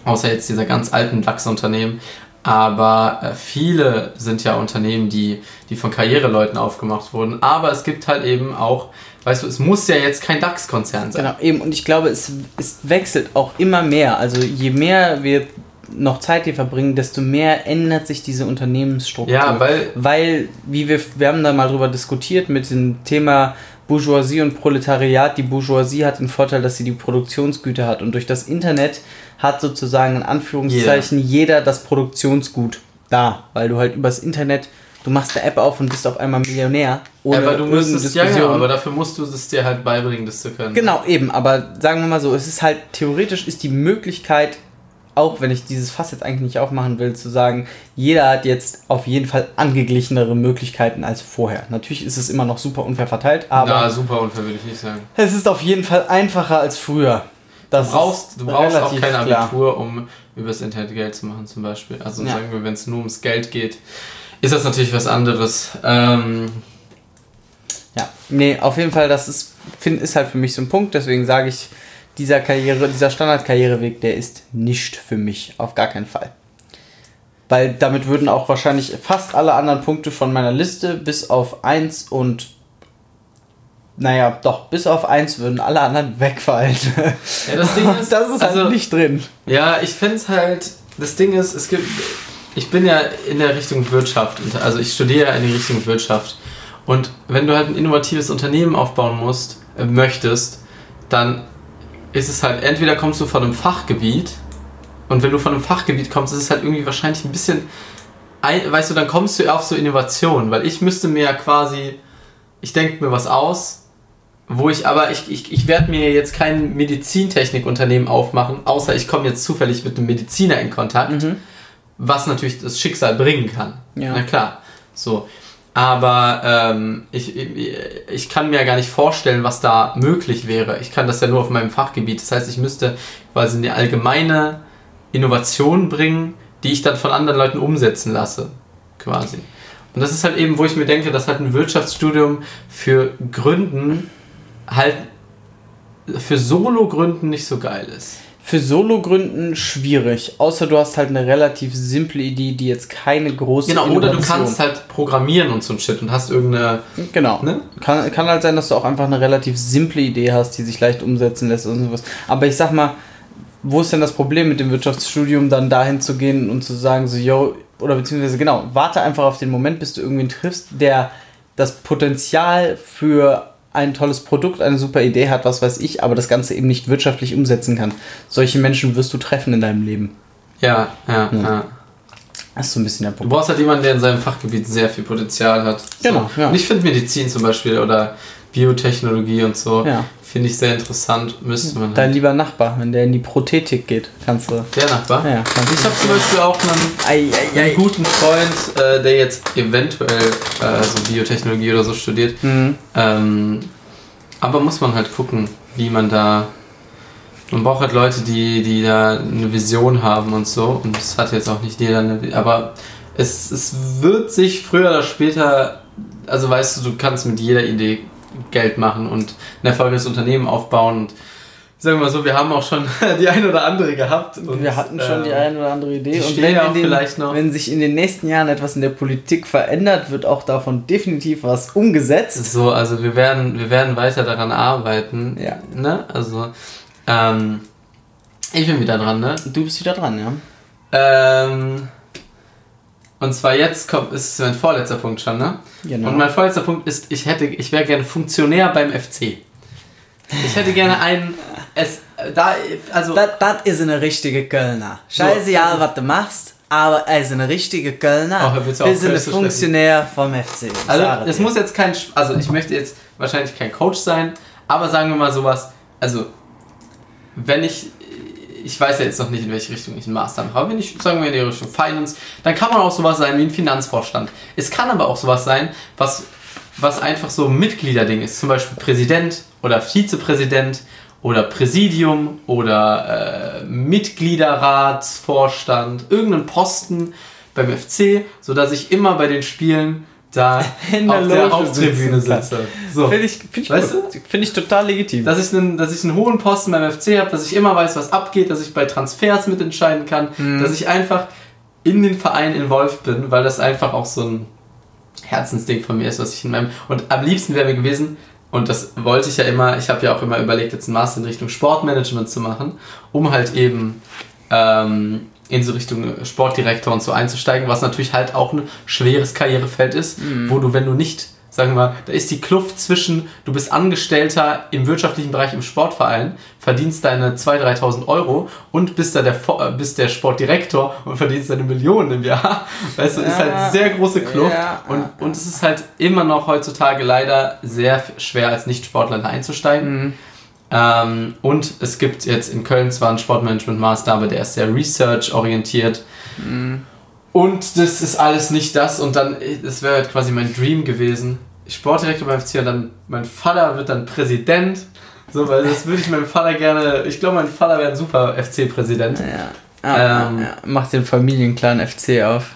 außer jetzt dieser ganz alten DAX-Unternehmen, aber äh, viele sind ja Unternehmen, die, die von Karriereleuten aufgemacht wurden. Aber es gibt halt eben auch, weißt du, es muss ja jetzt kein DAX-Konzern sein. Genau, eben. Und ich glaube, es, es wechselt auch immer mehr. Also je mehr wir noch Zeit hier verbringen, desto mehr ändert sich diese Unternehmensstruktur. Ja, weil. Weil, wie wir, wir haben da mal drüber diskutiert mit dem Thema Bourgeoisie und Proletariat. Die Bourgeoisie hat den Vorteil, dass sie die Produktionsgüter hat. Und durch das Internet hat sozusagen in Anführungszeichen jeder, jeder das Produktionsgut da. Weil du halt übers Internet du machst eine App auf und bist auf einmal Millionär. Ohne ja, aber du müsstest, ja, ja, aber dafür musst du es dir halt beibringen, das zu können. Genau, eben, aber sagen wir mal so, es ist halt, theoretisch ist die Möglichkeit, auch wenn ich dieses Fass jetzt eigentlich nicht aufmachen will, zu sagen, jeder hat jetzt auf jeden Fall angeglichenere Möglichkeiten als vorher. Natürlich ist es immer noch super unfair verteilt, aber. Ja, super unfair würde ich nicht sagen. Es ist auf jeden Fall einfacher als früher. Das du brauchst, du brauchst auch kein Abitur, klar. um übers Internet Geld zu machen, zum Beispiel. Also ja. sagen wir, wenn es nur ums Geld geht, ist das natürlich was anderes. Ähm ja, nee, auf jeden Fall, das ist, find, ist halt für mich so ein Punkt, deswegen sage ich, dieser Karriere, dieser Standardkarriereweg, der ist nicht für mich, auf gar keinen Fall. Weil damit würden auch wahrscheinlich fast alle anderen Punkte von meiner Liste bis auf 1 und naja, doch, bis auf 1 würden alle anderen wegfallen. Ja, das Ding ist, das ist halt also, halt nicht drin. Ja, ich finde es halt, das Ding ist, es gibt, ich bin ja in der Richtung Wirtschaft, also ich studiere ja in die Richtung Wirtschaft. Und wenn du halt ein innovatives Unternehmen aufbauen musst, äh, möchtest, dann ist es halt, entweder kommst du von einem Fachgebiet und wenn du von einem Fachgebiet kommst, ist es halt irgendwie wahrscheinlich ein bisschen, weißt du, dann kommst du auf so Innovationen, weil ich müsste mir ja quasi, ich denke mir was aus, wo ich aber, ich, ich, ich werde mir jetzt kein Medizintechnikunternehmen aufmachen, außer ich komme jetzt zufällig mit einem Mediziner in Kontakt, mhm. was natürlich das Schicksal bringen kann. Ja. Na klar. So. Aber ähm, ich, ich kann mir ja gar nicht vorstellen, was da möglich wäre. Ich kann das ja nur auf meinem Fachgebiet. Das heißt, ich müsste quasi eine allgemeine Innovation bringen, die ich dann von anderen Leuten umsetzen lasse. Quasi. Und das ist halt eben, wo ich mir denke, dass halt ein Wirtschaftsstudium für Gründen halt für Solo-Gründen nicht so geil ist für Solo-Gründen schwierig, außer du hast halt eine relativ simple Idee, die jetzt keine große Genau, oder du kannst halt programmieren und so ein Shit und hast irgendeine. Genau. Ne? Kann, kann halt sein, dass du auch einfach eine relativ simple Idee hast, die sich leicht umsetzen lässt und sowas. Aber ich sag mal, wo ist denn das Problem mit dem Wirtschaftsstudium, dann dahin zu gehen und zu sagen, so, yo, oder beziehungsweise genau, warte einfach auf den Moment, bis du irgendwen triffst, der das Potenzial für ein tolles Produkt, eine super Idee hat, was weiß ich, aber das Ganze eben nicht wirtschaftlich umsetzen kann. Solche Menschen wirst du treffen in deinem Leben. Ja, ja, ja. ja. Das ist so ein bisschen der Punkt. Du brauchst halt jemanden, der in seinem Fachgebiet sehr viel Potenzial hat. So. Genau. Ja. Und ich finde Medizin zum Beispiel oder Biotechnologie und so, ja. Finde ich sehr interessant. Müsste man. Dein halt. lieber Nachbar, wenn der in die Prothetik geht, kannst du. Der Nachbar? Ja. Ich habe zum Beispiel auch einen, ei, ei, ei. einen guten Freund, äh, der jetzt eventuell äh, so Biotechnologie oder so studiert. Mhm. Ähm, aber muss man halt gucken, wie man da. Man braucht halt Leute, die, die da eine Vision haben und so. Und das hat jetzt auch nicht jeder eine. Aber es, es wird sich früher oder später. Also weißt du, du kannst mit jeder Idee Geld machen und ein erfolgreiches Unternehmen aufbauen. Und sagen wir mal so, wir haben auch schon die eine oder andere gehabt. Und, wir hatten schon äh, die eine oder andere Idee. und wenn, auch den, vielleicht noch. wenn sich in den nächsten Jahren etwas in der Politik verändert, wird auch davon definitiv was umgesetzt. So, also wir werden, wir werden weiter daran arbeiten. Ja. Ne? Also, ähm, Ich bin wieder dran, ne? Du bist wieder dran, ja. Ähm, und zwar jetzt kommt, ist mein vorletzter Punkt schon, ne? Genau. Und mein vorletzter Punkt ist, ich hätte, ich wäre gerne Funktionär beim FC. Ich hätte gerne einen, es, da, also, Das, das ist eine richtige Kölner. Scheißegal, was du machst, aber er ist eine richtige Kölner. Bitte auf, bist ein. Funktionär vom FC. also, es muss jetzt kein, also ich möchte jetzt wahrscheinlich kein Coach sein, aber sagen wir mal sowas, also, wenn ich, ich weiß ja jetzt noch nicht, in welche Richtung ich einen Master mache, aber wenn ich, sagen wir in die Richtung Finance, dann kann man auch sowas sein wie ein Finanzvorstand. Es kann aber auch sowas sein, was, was einfach so ein Mitgliederding ist, zum Beispiel Präsident oder Vizepräsident oder Präsidium oder äh, Mitgliederratsvorstand, irgendeinen Posten beim FC, sodass ich immer bei den Spielen da auf der Haupttribüne sitze. So. Finde ich, find ich, Weißt gut. Finde ich total legitim. Dass ich, einen, dass ich einen hohen Posten beim FC habe, dass ich immer weiß, was abgeht, dass ich bei Transfers mitentscheiden kann, Mhm. dass ich einfach in den Verein involviert bin, weil das einfach auch so ein Herzensding von mir ist, was ich in meinem. Und am liebsten wäre mir gewesen, und das wollte ich ja immer, ich habe ja auch immer überlegt, jetzt einen Master in Richtung Sportmanagement zu machen, um halt eben ähm, in so Richtung Sportdirektor und so einzusteigen, was natürlich halt auch ein schweres Karrierefeld ist, wo du, wenn du nicht, sagen wir mal, da ist die Kluft zwischen, du bist Angestellter im wirtschaftlichen Bereich im Sportverein, verdienst deine 2.000, 3.000 Euro und bist da der, äh, bist der Sportdirektor und verdienst deine Millionen im Jahr. Weißt du, ist halt Ja. sehr große Kluft Ja. und, und es ist halt immer noch heutzutage leider sehr schwer als Nicht-Sportler da einzusteigen. Ähm, und es gibt jetzt in Köln zwar einen Sportmanagement-Master, aber der ist sehr research-orientiert. Und das ist alles nicht das. Und dann, das wäre halt quasi mein Dream gewesen. Sportdirektor beim FC und dann mein Vater wird dann Präsident. So, weil das würde ich meinem Vater gerne. Ich glaube, mein Vater wäre ein super FC-Präsident. ja. Ah, Ähm, ja. Mach den Familienclan FC auf.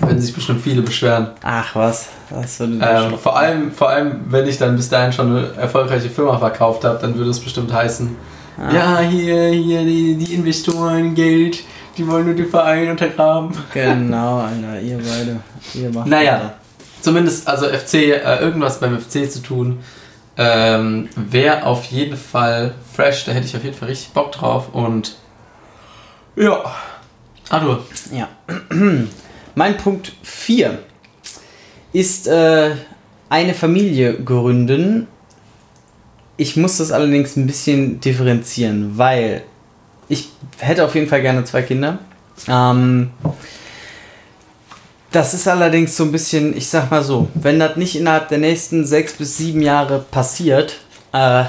Wenn sich bestimmt viele beschweren. Ach was, was würde Ähm, vor, allem, vor allem, wenn ich dann bis dahin schon eine erfolgreiche Firma verkauft habe, dann würde es bestimmt heißen, Ah. ja, hier, hier, die, die Investoren, Geld, die wollen nur den Verein untergraben. Genau, Alter, ihr beide. Ihr macht Naja, zumindest, also FC, äh, irgendwas beim FC zu tun, ähm, wäre auf jeden Fall fresh, da hätte ich auf jeden Fall richtig Bock drauf und ja, Arthur, Ja. Mein Punkt 4 ist äh, eine Familie gründen. Ich muss das allerdings ein bisschen differenzieren, weil ich hätte auf jeden Fall gerne zwei Kinder. Ähm, das ist allerdings so ein bisschen, ich sag mal so, wenn das nicht innerhalb der nächsten sechs bis sieben Jahre passiert, äh,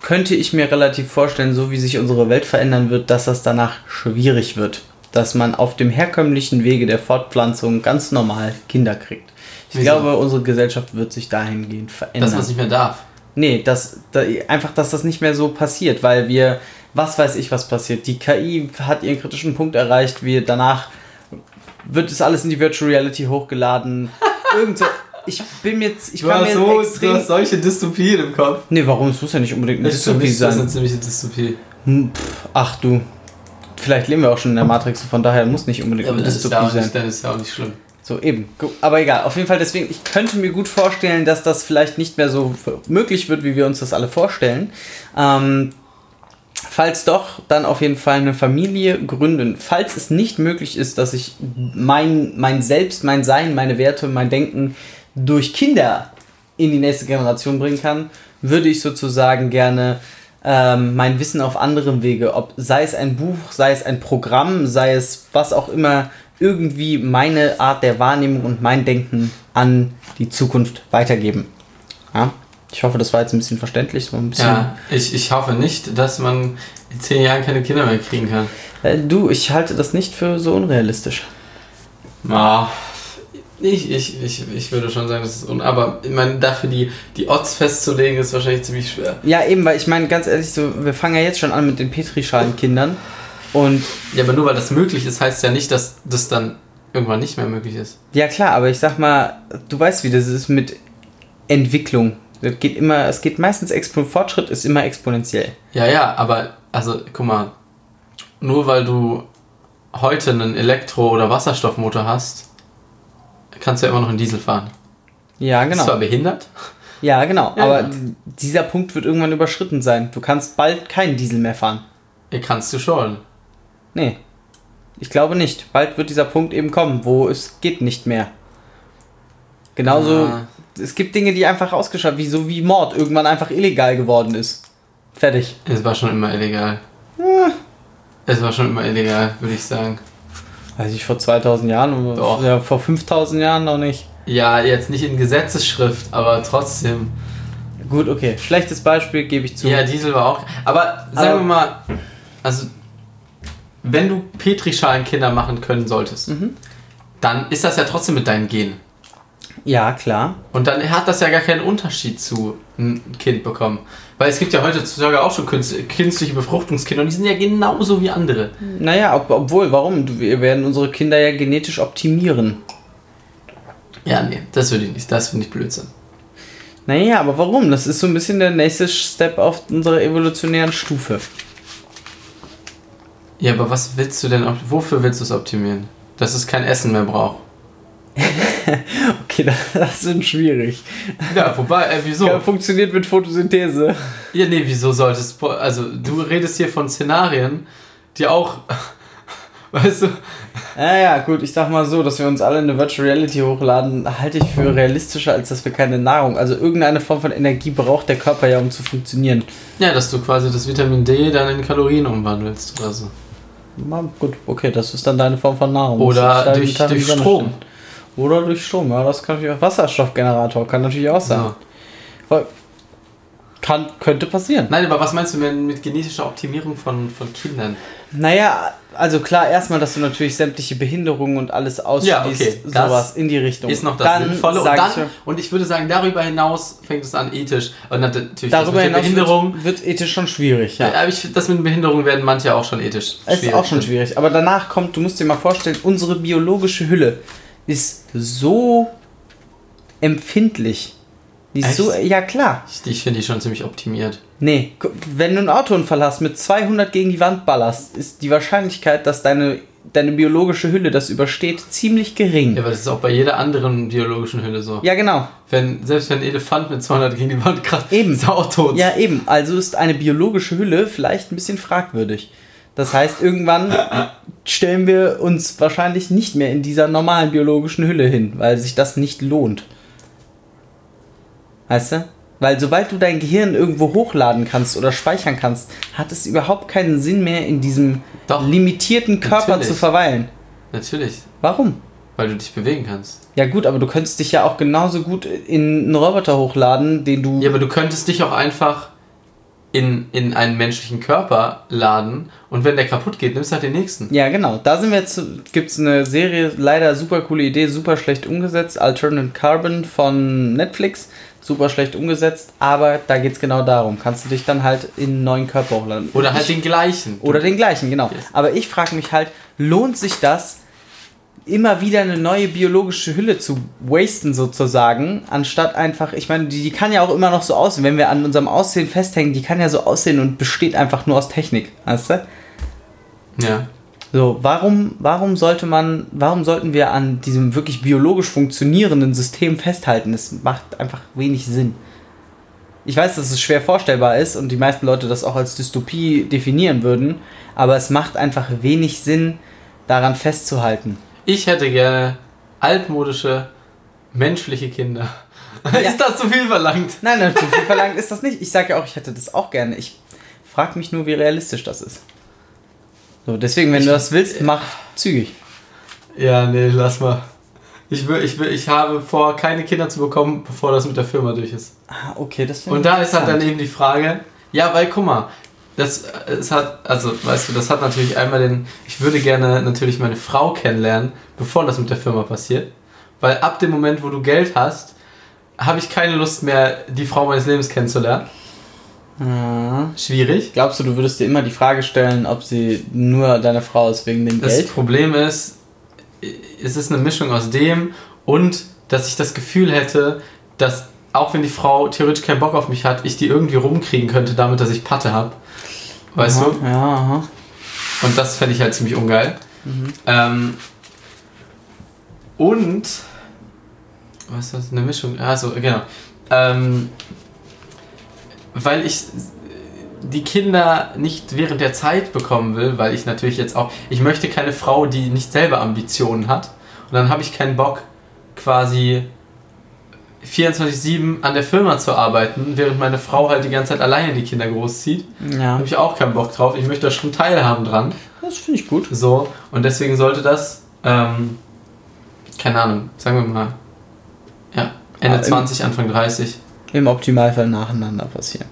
könnte ich mir relativ vorstellen, so wie sich unsere Welt verändern wird, dass das danach schwierig wird. Dass man auf dem herkömmlichen Wege der Fortpflanzung ganz normal Kinder kriegt. Ich Wieso? glaube, unsere Gesellschaft wird sich dahingehend verändern. das, was nicht mehr darf. Nee, das, da, einfach, dass das nicht mehr so passiert, weil wir, was weiß ich, was passiert. Die KI hat ihren kritischen Punkt erreicht, wir danach wird es alles in die Virtual Reality hochgeladen. Irgend so, ich bin jetzt, ich Du kann mir so, extrem. du hast solche Dystopien im Kopf. Nee, warum? Es muss ja nicht unbedingt eine Ich Dystopie mich ist das eine sein. ziemliche Dystopie. Hm, pff, Ach du. Vielleicht leben wir auch schon in der Matrix, von daher muss nicht unbedingt Ja, eine Dystopie ja sein. nicht, dann ist ja auch nicht schlimm. So, eben. Aber egal, auf jeden Fall deswegen, ich könnte mir gut vorstellen, dass das vielleicht nicht mehr so möglich wird, wie wir uns das alle vorstellen. Ähm, falls doch, dann auf jeden Fall eine Familie gründen. Falls es nicht möglich ist, dass ich mein, mein Selbst, mein Sein, meine Werte, mein Denken durch Kinder in die nächste Generation bringen kann, würde ich sozusagen gerne ähm, mein Wissen auf anderem Wege, ob sei es ein Buch, sei es ein Programm, sei es was auch immer, irgendwie meine Art der Wahrnehmung und mein Denken an die Zukunft weitergeben. Ja? Ich hoffe, das war jetzt ein bisschen verständlich, ein bisschen. Ja, ich, ich hoffe nicht, dass man in zehn Jahren keine Kinder mehr kriegen kann. Äh, du, ich halte das nicht für so unrealistisch. Ah, ich, ich, ich, ich würde schon sagen, das ist un aber ich meine, dafür die, die Odds festzulegen, ist wahrscheinlich ziemlich schwer. Ja, eben, weil ich meine, ganz ehrlich, so, wir fangen ja jetzt schon an mit den Petrischalen-Kindern. Und Ja, aber nur weil das möglich ist, heißt ja nicht, dass das dann irgendwann nicht mehr möglich ist. ja klar, aber ich sag mal, du weißt, wie das ist mit Entwicklung. Das geht immer, es geht meistens expo Fortschritt ist immer exponentiell. Ja, ja, aber also guck mal, nur weil du heute einen Elektro- oder Wasserstoffmotor hast, kannst du ja immer noch einen Diesel fahren. Ja, Ist genau. zwar behindert, Ja, genau. Ja. Aber dieser Punkt wird irgendwann überschritten sein. Du kannst bald keinen Diesel mehr fahren. ja, kannst du schon. Nee. Ich glaube nicht. Bald wird dieser Punkt eben kommen, wo es geht nicht mehr. Genauso, Ah. es gibt Dinge, die einfach ausgeschaltet, wie so wie Mord irgendwann einfach illegal geworden ist. Fertig. Es war schon immer illegal. Es war schon immer illegal, würde ich sagen. Weiß ich, vor 2000 Jahren, Doch. ja, vor 5000 Jahren noch nicht. Ja, jetzt nicht in Gesetzesschrift, aber trotzdem. Gut, okay. Schlechtes Beispiel gebe ich zu. Ja, Diesel war auch. Aber sagen Aber- wir mal, also wenn du Petrischalen-Kinder machen können solltest, Mhm. dann ist das ja trotzdem mit deinen Genen. Ja, klar. Und dann hat das ja gar keinen Unterschied zu ein Kind bekommen. Weil es gibt ja heutzutage auch schon künst- künstliche Befruchtungskinder und die sind ja genauso wie andere. Naja, ob, obwohl, warum? Wir werden unsere Kinder ja genetisch optimieren. Ja, nee, das würde ich nicht. Das finde ich Blödsinn. Naja, aber warum? Das ist so ein bisschen der nächste Step auf unserer evolutionären Stufe. Ja, aber was willst du denn, wofür willst du es optimieren? Dass es kein Essen mehr braucht. Okay, das, sind schwierig. Ja, wobei, äh, wieso? Ja, funktioniert mit Photosynthese. Ja, nee, wieso solltest du. Also, du redest hier von Szenarien, die auch. Weißt du? Naja, gut, ich sag mal so, dass wir uns alle in eine Virtual Reality hochladen, halte ich für realistischer, als dass wir keine Nahrung, also irgendeine Form von Energie braucht der Körper ja, um zu funktionieren. Ja, dass du quasi das Vitamin D dann in Kalorien umwandelst oder so. Na, gut, okay, das ist dann deine Form von Nahrung. Oder durch, durch Strom. stellen. Oder durch Strom, ja, das kann natürlich auch Wasserstoffgenerator, kann natürlich auch sein. Ja. Kann, könnte passieren. Nein, aber was meinst du mit genetischer Optimierung von, von Kindern? Naja, also klar, erstmal, dass du natürlich sämtliche Behinderungen und alles ausschließt, Ja, okay, sowas in die Richtung. Ist noch das dann Sinnvolle. Und, dann, ich und ich würde sagen, darüber hinaus fängt es an ethisch. Und natürlich darüber hinaus Behinderung. wird, wird ethisch schon schwierig, ja. Aber ich, das mit Behinderung werden manche auch schon ethisch. Es ist auch schon schwierig. Aber danach kommt, du musst dir mal vorstellen, unsere biologische Hülle ist so empfindlich. Die ist Echt? so, ja klar. Ich, ich finde die schon ziemlich optimiert. Nee, wenn du einen Autounfall hast, mit 200 gegen die Wand ballerst, ist die Wahrscheinlichkeit, dass deine, deine biologische Hülle das übersteht, ziemlich gering. Ja, aber das ist auch bei jeder anderen biologischen Hülle so. Ja, genau. Wenn, selbst wenn ein Elefant mit 200 gegen die Wand kracht, Eben. ist er auch tot. Ja, eben. Also ist eine biologische Hülle vielleicht ein bisschen fragwürdig. Das heißt, irgendwann stellen wir uns wahrscheinlich nicht mehr in dieser normalen biologischen Hülle hin, weil sich das nicht lohnt. Weißt du? Weil sobald du dein Gehirn irgendwo hochladen kannst oder speichern kannst, hat es überhaupt keinen Sinn mehr, in diesem Doch. limitierten Körper Natürlich. zu verweilen. Natürlich, Warum? weil du dich bewegen kannst. Ja gut, aber du könntest dich ja auch genauso gut in einen Roboter hochladen, den du... Ja, aber du könntest dich auch einfach in, in einen menschlichen Körper laden und wenn der kaputt geht, nimmst du halt den nächsten. Ja, genau. Da sind wir jetzt, gibt es eine Serie, leider super coole Idee, super schlecht umgesetzt. Alternate Carbon von Netflix. Super schlecht umgesetzt, aber da geht es genau darum. Kannst du dich dann halt in einen neuen Körper hochladen. Oder halt den gleichen. Oder den gleichen, genau. Yes. Aber ich frage mich halt, lohnt sich das, immer wieder eine neue biologische Hülle zu wasten sozusagen, anstatt einfach, ich meine, die, die kann ja auch immer noch so aussehen, wenn wir an unserem Aussehen festhängen, die kann ja so aussehen und besteht einfach nur aus Technik, weißt du? Ja. So, warum, warum sollte man, warum sollten wir an diesem wirklich biologisch funktionierenden System festhalten? Das macht einfach wenig Sinn. Ich weiß, dass es schwer vorstellbar ist und die meisten Leute das auch als Dystopie definieren würden, aber es macht einfach wenig Sinn, daran festzuhalten. Ich hätte gerne altmodische, menschliche Kinder. Ja. Ist das zu viel verlangt? Nein, nein, zu viel verlangt ist das nicht. Ich sage ja auch, ich hätte das auch gerne. Ich frage mich nur, wie realistisch das ist. So, deswegen, wenn Ich- du das willst, mach zügig. Ja, nee, lass mal. Ich, will, ich, will, ich habe vor, keine Kinder zu bekommen, bevor das mit der Firma durch ist. Ah, okay, das finde Und ich da ist halt dann eben die Frage, ja, weil guck mal, das äh, es hat, also weißt du, das hat natürlich einmal den, ich würde gerne natürlich meine Frau kennenlernen, bevor das mit der Firma passiert. Weil ab dem Moment, wo du Geld hast, habe ich keine Lust mehr, die Frau meines Lebens kennenzulernen. Ah. Schwierig. Glaubst du, du würdest dir immer die Frage stellen, ob sie nur deine Frau ist wegen dem Das Geld? Problem ist, es ist eine Mischung aus dem und dass ich das Gefühl hätte, dass auch wenn die Frau theoretisch keinen Bock auf mich hat, ich die irgendwie rumkriegen könnte, damit, dass ich Patte habe. Weißt aha, du? Ja, aha. Und das fände ich halt ziemlich ungeil. Ähm, und was ist das? Eine Mischung? Also, genau. Ähm, weil ich die Kinder nicht während der Zeit bekommen will, weil ich natürlich jetzt auch, ich möchte keine Frau, die nicht selber Ambitionen hat. Und dann habe ich keinen Bock, quasi 24-7 an der Firma zu arbeiten, während meine Frau halt die ganze Zeit alleine die Kinder großzieht. Ja. habe ich auch keinen Bock drauf. Ich möchte da schon teilhaben dran. Das finde ich gut. So, und deswegen sollte das, ähm, keine Ahnung, sagen wir mal, ja, Ende im- 20, Anfang 30. Im Optimalfall nacheinander passieren.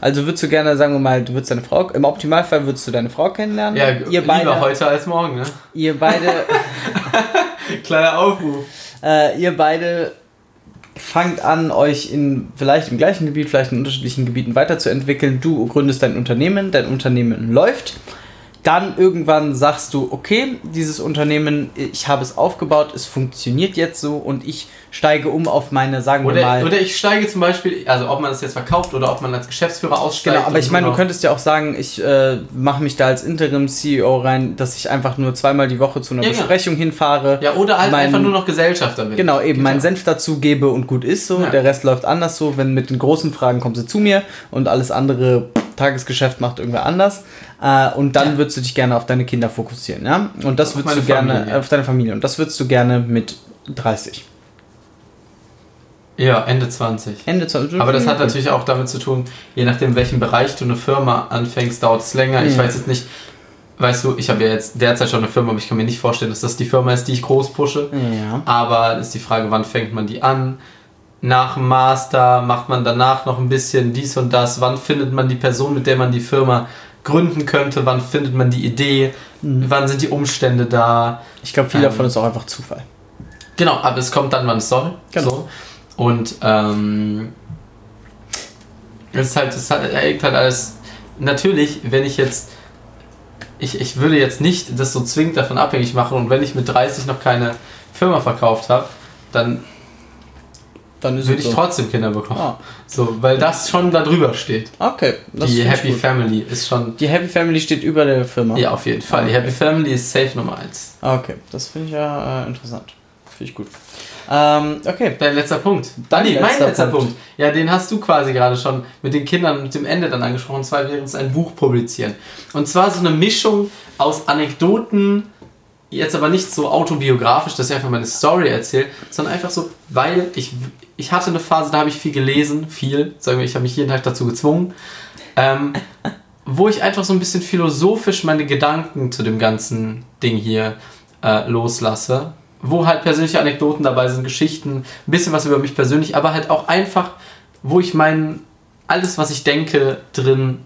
Also würdest du gerne, sagen wir mal, du würdest deine Frau, im Optimalfall würdest du deine Frau kennenlernen. Ja, ihr lieber beide, heute als morgen, ne? ihr beide, Kleiner Aufruf. äh, ihr beide fangt an, euch in vielleicht im gleichen Gebiet, vielleicht in unterschiedlichen Gebieten weiterzuentwickeln. Du gründest dein Unternehmen, dein Unternehmen läuft. Dann irgendwann sagst du, okay, dieses Unternehmen, ich habe es aufgebaut, es funktioniert jetzt so und ich steige um auf meine, sagen wir Oder, mal. oder ich steige zum Beispiel, also ob man das jetzt verkauft oder ob man als Geschäftsführer aussteigt. Genau, aber ich meine, du könntest ja auch sagen, ich äh, mache mich da als Interim-CEO rein, dass ich einfach nur zweimal die Woche zu einer Ja, ja. Besprechung hinfahre. Ja, oder halt mein- einfach nur noch Gesellschafter bin. Genau, eben meinen ja. Senf dazu gebe und gut ist so. Ja. Der Rest läuft anders so. Wenn mit den großen Fragen kommt sie zu mir und alles andere pff, Tagesgeschäft macht irgendwer anders. Äh, und dann Ja. würdest du dich gerne auf deine Kinder fokussieren, ja? Und das Auf würdest du gerne Familie. auf deine Familie. Und das würdest du gerne mit 30. Ja, Ende 20. Ende 20. Aber das hat natürlich auch damit zu tun, je nachdem, welchen Bereich du eine Firma anfängst, dauert es länger. Ich Mhm. weiß jetzt nicht, weißt du, ich habe ja jetzt derzeit schon eine Firma, aber ich kann mir nicht vorstellen, dass das die Firma ist, die ich groß pushe. Ja. Aber ist die Frage, wann fängt man die an? Nach dem Master macht man danach noch ein bisschen dies und das. Wann findet man die Person, mit der man die Firma gründen könnte? Wann findet man die Idee? Wann sind die Umstände da? Ich glaube, viel Ähm. davon ist auch einfach Zufall. Genau, aber es kommt dann, wann es soll. Genau. So. Und ähm, es ist halt, es hängt halt alles. Natürlich, wenn ich jetzt. Ich, ich würde jetzt nicht das so zwingend davon abhängig machen und wenn ich mit 30 noch keine Firma verkauft habe, dann Dann ist würde ich so. trotzdem Kinder bekommen. Ah, So, weil das schon da drüber steht. okay. Das die Happy gut. Family ist schon. Die Happy Family steht über der Firma. Ja, auf jeden Fall. Die Happy Family ist safe Nummer 1. Okay, das finde ich ja äh, interessant. Finde ich gut. Ähm, okay. Dein letzter Punkt. Dein Ah, nee, mein letzter letzter Punkt. Punkt. Ja, den hast du quasi gerade schon mit den Kindern mit dem Ende dann angesprochen. Und zwar wäre es ein Buch publizieren. Und zwar so eine Mischung aus Anekdoten, jetzt aber nicht so autobiografisch, dass ich einfach meine Story erzähle, sondern einfach so, weil ich, ich hatte eine Phase, da habe ich viel gelesen, viel, sagen wir, ich habe mich jeden Tag dazu gezwungen, ähm, wo ich einfach so ein bisschen philosophisch meine Gedanken zu dem ganzen Ding hier äh, loslasse. Wo halt persönliche Anekdoten dabei sind, Geschichten, ein bisschen was über mich persönlich, aber halt auch einfach, wo ich mein, alles, was ich denke, drin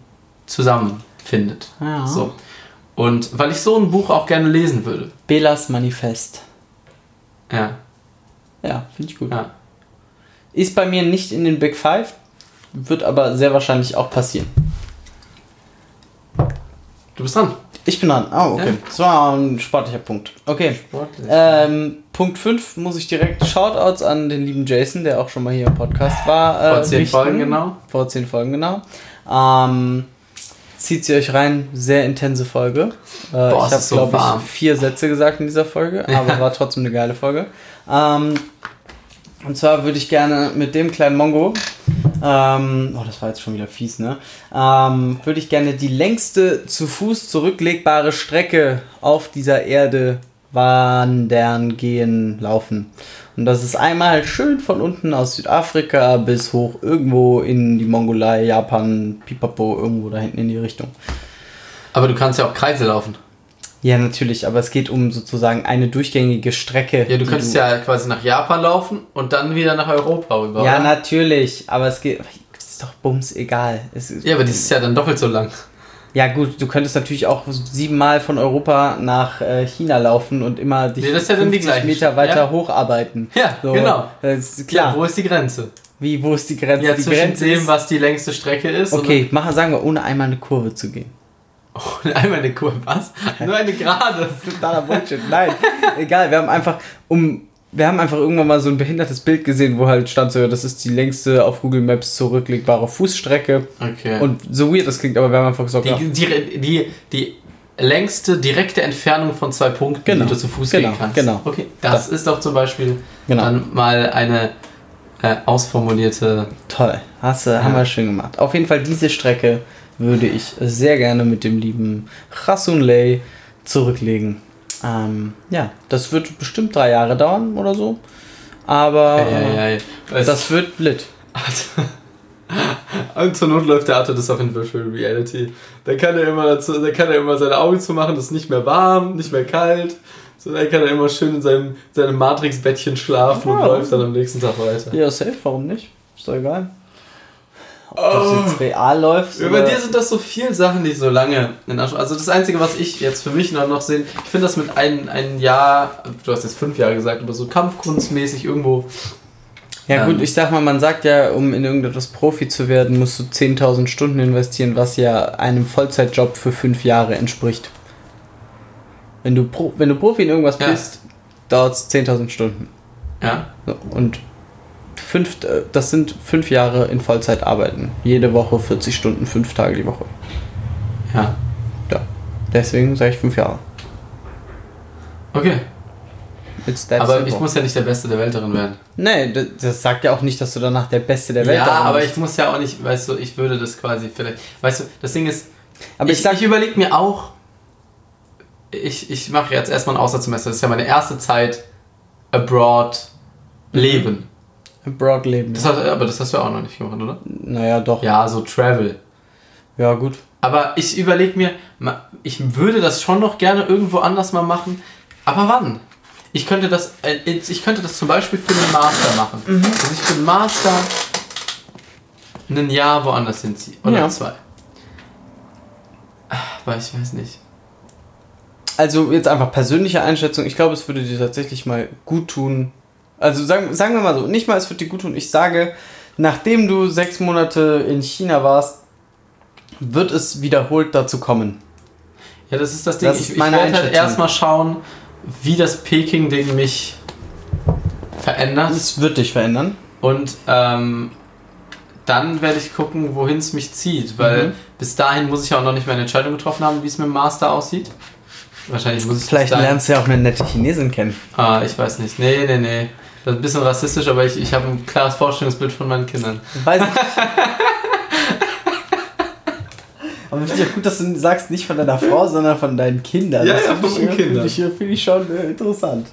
zusammenfindet. Ja. So. Und weil ich so ein Buch auch gerne lesen würde. Belas Manifest. Ja, Ja, finde ich gut. ja. Ist bei mir nicht in den Big Five, wird aber sehr wahrscheinlich auch passieren. Du bist dran. Ich bin dran. Ah, okay. Ja. Das war ein sportlicher Punkt. Okay. Ähm, Punkt 5 muss ich direkt Shoutouts an den lieben Jason, der auch schon mal hier im Podcast war. Äh, Vor zehn richten. Folgen, genau. Vor 10 Folgen, genau. Ähm, zieht sie euch rein, sehr intense Folge. Äh, Boah, ich habe, so glaube warm. ich, vier Sätze gesagt in dieser Folge, aber war trotzdem eine geile Folge. Ähm, und zwar würde ich gerne mit dem kleinen Mongo, ähm, oh, das war jetzt schon wieder fies, ne? Ähm, würde ich gerne die längste zu Fuß zurücklegbare Strecke auf dieser Erde wandern, gehen, laufen. Und das ist einmal schön von unten aus Südafrika bis hoch irgendwo in die Mongolei, Japan, Pipapo, irgendwo da hinten in die Richtung. Aber du kannst ja auch Kreise laufen. Ja, natürlich, aber es geht um sozusagen eine durchgängige Strecke. Ja, du könntest ja quasi nach Japan laufen und dann wieder nach Europa rüber. Ja, oder? natürlich, aber es geht. Ist doch bums egal. Es ist, Ja, aber die ist ja dann doppelt so lang. Ja, gut, du könntest natürlich auch siebenmal von Europa nach äh, China laufen und immer dich Nee, das ist ja dann die 50 gleiche Meter weiter ja. hocharbeiten. Ja, So, genau. Ist Ja, klar. wo ist die Grenze? Wie, wo ist die Grenze? Ja, die zwischen Grenze dem, was die längste Strecke ist. Okay, mach, sagen wir, ohne einmal eine Kurve zu gehen. Und einmal eine Kurve. Was? Nur eine gerade. Das ist totaler Bullshit. Nein, egal, wir haben einfach um wir haben einfach irgendwann mal so ein behindertes Bild gesehen, wo halt stand so, das ist die längste auf Google Maps zurücklegbare Fußstrecke. Okay. Und so weird das klingt, aber wir haben einfach gesagt, die, die, die, die längste direkte Entfernung von zwei Punkten, Genau. die du zu Fuß Genau, gehen kannst. genau. Okay, das ist doch zum Beispiel Genau. dann mal eine äh, ausformulierte. toll, hast du, haben Ja. wir schön gemacht. Auf jeden Fall diese Strecke würde ich sehr gerne mit dem lieben Rasun Lay zurücklegen. Ähm, ja, das wird bestimmt drei Jahre dauern oder so. Aber ei, ei. äh, das wird lit. Und zur Not läuft der Arthur das auch in Virtual Reality. Da kann er immer dazu, da kann er immer seine Augen zumachen, das ist nicht mehr warm, nicht mehr kalt. So, dann kann er immer schön in seinem, seinem Matrix-Bettchen schlafen und Ja. läuft dann am nächsten Tag weiter. Ja, safe, warum nicht? Ist doch egal. Ob das jetzt real läuft. Bei dir sind das so viele Sachen, die so lange in Anspruch. Also das Einzige, was ich jetzt für mich noch, noch sehe, ich finde das mit ein, ein Jahr, du hast jetzt fünf Jahre gesagt, aber so kampfkunstmäßig irgendwo. Ja Ähm. gut, ich sag mal, man sagt ja, um in irgendetwas Profi zu werden, musst du 10.000 Stunden investieren, was ja einem Vollzeitjob für fünf Jahre entspricht. Wenn du, Pro, wenn du Profi in irgendwas Ja. bist, dauert es 10.000 Stunden. Ja. So, Und fünf, äh, das sind fünf Jahre in Vollzeit arbeiten. Jede Woche 40 Stunden, fünf Tage die Woche. Ja. Ja. Deswegen sage ich fünf Jahre. Okay. Aber ich muss ja nicht der Beste der Welt darin werden. Nee, das, das sagt ja auch nicht, dass du danach der Beste der Welt ja, darin aber bist. ich muss ja auch nicht, weißt du, ich würde das quasi vielleicht. Weißt du, das Ding ist, Aber ich, ich ich überlege mir auch, ich, ich mache jetzt erstmal ein Auslandssemester. Das ist ja meine erste Zeit abroad leben. Broad leben. Das hat, aber das hast du auch noch nicht gemacht, oder? Naja, doch. Ja, so Travel. Ja, gut. Aber ich überlege mir, ich würde das schon noch gerne irgendwo anders mal machen. Aber wann? Ich könnte das, äh, ich könnte das zum Beispiel für den Master machen. Dass ich für den Master ein Jahr woanders hinziehe. Oder Ja. zwei. Aber ich weiß nicht. Also jetzt einfach persönliche Einschätzung. Ich glaube, es würde dir tatsächlich mal gut tun. Also sagen, sagen wir mal so, nicht mal es würde dir gut tun. Ich sage, nachdem du sechs Monate in China warst, wird es wiederholt dazu kommen. Ja, das ist das Ding. Das ich ich werde halt erstmal schauen, wie das Peking-Ding mich verändert. Es wird dich verändern. Und ähm, dann werde ich gucken, wohin es mich zieht. Weil Mhm. bis dahin muss ich ja auch noch nicht meine Entscheidung getroffen haben, wie es mit dem Master aussieht. Wahrscheinlich muss ich Vielleicht lernst du ja auch eine nette Chinesin kennen. Ah, ich weiß nicht. Nee, nee, nee. Das ist ein bisschen rassistisch, aber ich, ich habe ein klares Vorstellungsbild von meinen Kindern. Weiß ich. Aber finde ich auch gut, dass du sagst, nicht von deiner Frau, sondern von deinen Kindern. Ja, Das ja, finde von ich, meinen finde Kindern. ich, finde ich schon äh, interessant.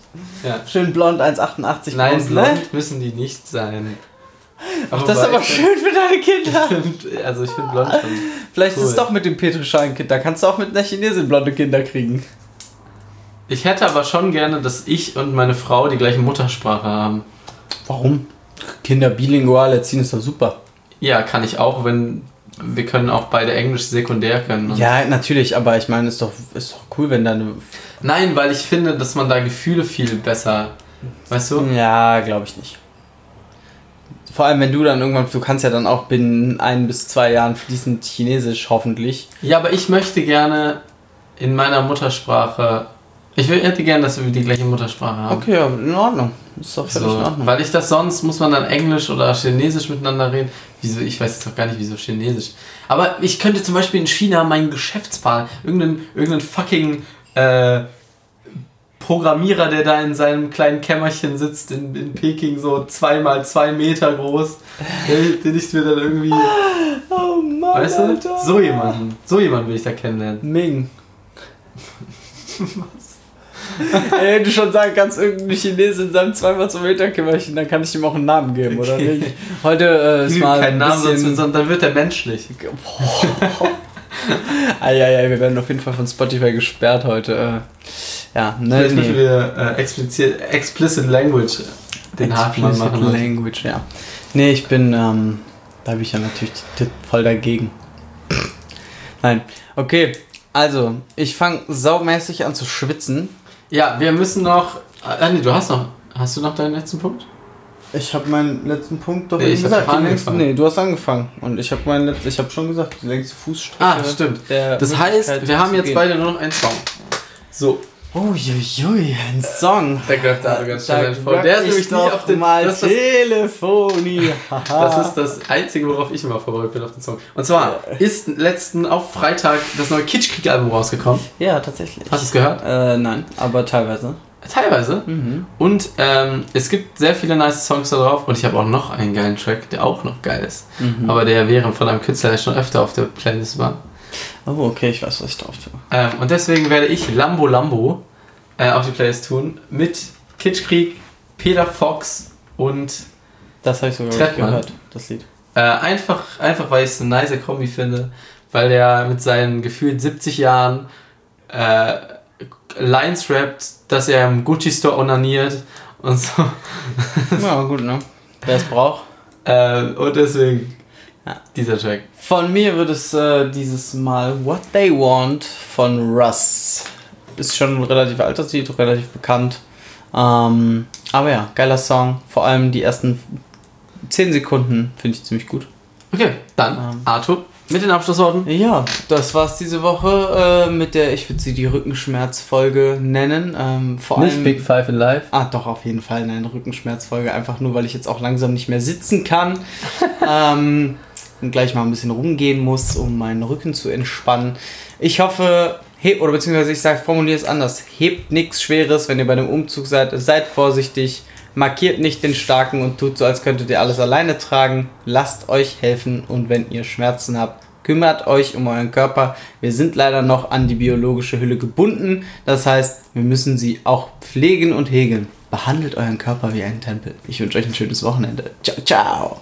Ja. Schön blond, 1,88 Nein, ne? blond müssen die nicht sein. Ach, das ist aber schön für deine Kinder. Find, also ich finde blond schon. Vielleicht ist Cool. es doch mit dem Petrischein-Kind. Da kannst du auch mit einer Chinesin blonde Kinder kriegen. Ich hätte aber schon gerne, dass ich und meine Frau die gleiche Muttersprache haben. Warum? Kinder bilingual erziehen ist doch super. Ja, kann ich auch, wenn wir können auch beide Englisch sekundär können. Ja, natürlich, aber ich meine, ist doch, ist doch cool, wenn deine. Nein, weil ich finde, dass man da Gefühle viel besser, weißt du? Ja, glaube ich nicht. Vor allem, wenn du dann irgendwann, du kannst ja dann auch binnen ein bis zwei Jahren fließend Chinesisch, hoffentlich. Ja, aber ich möchte gerne in meiner Muttersprache. Ich hätte gerne, dass wir die gleiche Muttersprache haben. Okay, ja, in Ordnung. Ist doch völlig So, in Ordnung. weil ich das sonst muss man dann Englisch oder Chinesisch miteinander reden. Wieso? Ich weiß jetzt auch gar nicht, wieso Chinesisch. Aber ich könnte zum Beispiel in China meinen Geschäftspartner, irgendeinen, irgendeinen fucking äh, Programmierer, der da in seinem kleinen Kämmerchen sitzt in, in Peking, so zweimal zwei Meter groß, den, den ich mir dann irgendwie, Oh Mann, weißt du, so jemanden, so jemanden will ich da kennenlernen. Ming. Ey, wenn du schon sagen kannst, irgendeine Chinesin in seinem 2x2 Meter Kämmerchen, dann kann ich ihm auch einen Namen geben, oder Okay. nicht? Heute äh, ist mal Kein bisschen... sonst dann wird er menschlich. Eieiei, wir werden auf jeden Fall von Spotify gesperrt heute. Äh, ja, ne, Vielleicht müssen nee. wir äh, explizit, explicit Language den Haken Explicit machen. lassen. Language, ja. Nee, ich bin, ähm, da bin ich ja natürlich voll dagegen. Nein. Okay, also, ich fange saumäßig an zu schwitzen. Ja, wir müssen noch. Ah, nee, du hast noch. Hast du noch deinen letzten Punkt? Ich habe meinen letzten Punkt doch Nee, eben gesagt. die längste, nee, du hast angefangen. Und ich habe meinen letzten, ich habe schon gesagt, die längste Fußstrecke. Ah, stimmt. Das heißt, wir haben jetzt beide nur noch einen Song. So, Uiuiui, ein Song. der greift aber ganz schnell Da vor. Der ist nämlich doch auf den. mal Das ist, das, Telefoni. Haha. das ist das Einzige, worauf ich immer vorbereitet bin auf den Song. Und zwar ist letzten auf Freitag das neue Kitschkrieg-Album rausgekommen. Ja, tatsächlich. Hast du es gehört? Äh, nein, aber teilweise. Teilweise. Mhm. Und ähm, es gibt sehr viele nice Songs da drauf. Und ich habe auch noch einen geilen Track, der auch noch geil ist. Mhm. Aber der wäre von einem Künstler, der schon öfter auf der Playlist war. Oh, okay, ich weiß, was ich drauf tue. Ähm, und deswegen werde ich Lambo Lambo äh, auf die Playlist tun. Mit Kitschkrieg, Peter Fox und Das habe ich sogar Trettmann. gehört, das Lied. Äh, einfach, einfach, weil ich es eine nice Kombi finde, weil der mit seinen gefühlt 70 Jahren äh, Lines rappt, dass er im Gucci Store onaniert und so. Ja, gut, ne? Wer es braucht. Äh, und deswegen Ja. dieser Track. Von mir wird es äh, dieses Mal What They Want von Russ. Ist schon ein relativ altes Lied, relativ bekannt. Ähm, aber ja, geiler Song. Vor allem die ersten 10 Sekunden finde ich ziemlich gut. Okay, dann Ähm. Arthur mit den Abschlussworten. Ja, das war's diese Woche äh, mit der, ich würde sie die Rückenschmerzfolge nennen. Ähm, vor allem. Five in Life. Ah, doch, auf jeden Fall eine Rückenschmerzfolge. Einfach nur, weil ich jetzt auch langsam nicht mehr sitzen kann. ähm, gleich mal ein bisschen rumgehen muss, um meinen Rücken zu entspannen. Ich hoffe, hebt, oder beziehungsweise ich sage, formuliere es anders. Hebt nichts Schweres, wenn ihr bei einem Umzug seid. Seid vorsichtig. Markiert nicht den Starken und tut so, als könntet ihr alles alleine tragen. Lasst euch helfen und wenn ihr Schmerzen habt, kümmert euch um euren Körper. Wir sind leider noch an die biologische Hülle gebunden. Das heißt, wir müssen sie auch pflegen und hegen. Behandelt euren Körper wie einen Tempel. Ich wünsche euch ein schönes Wochenende. Ciao, ciao.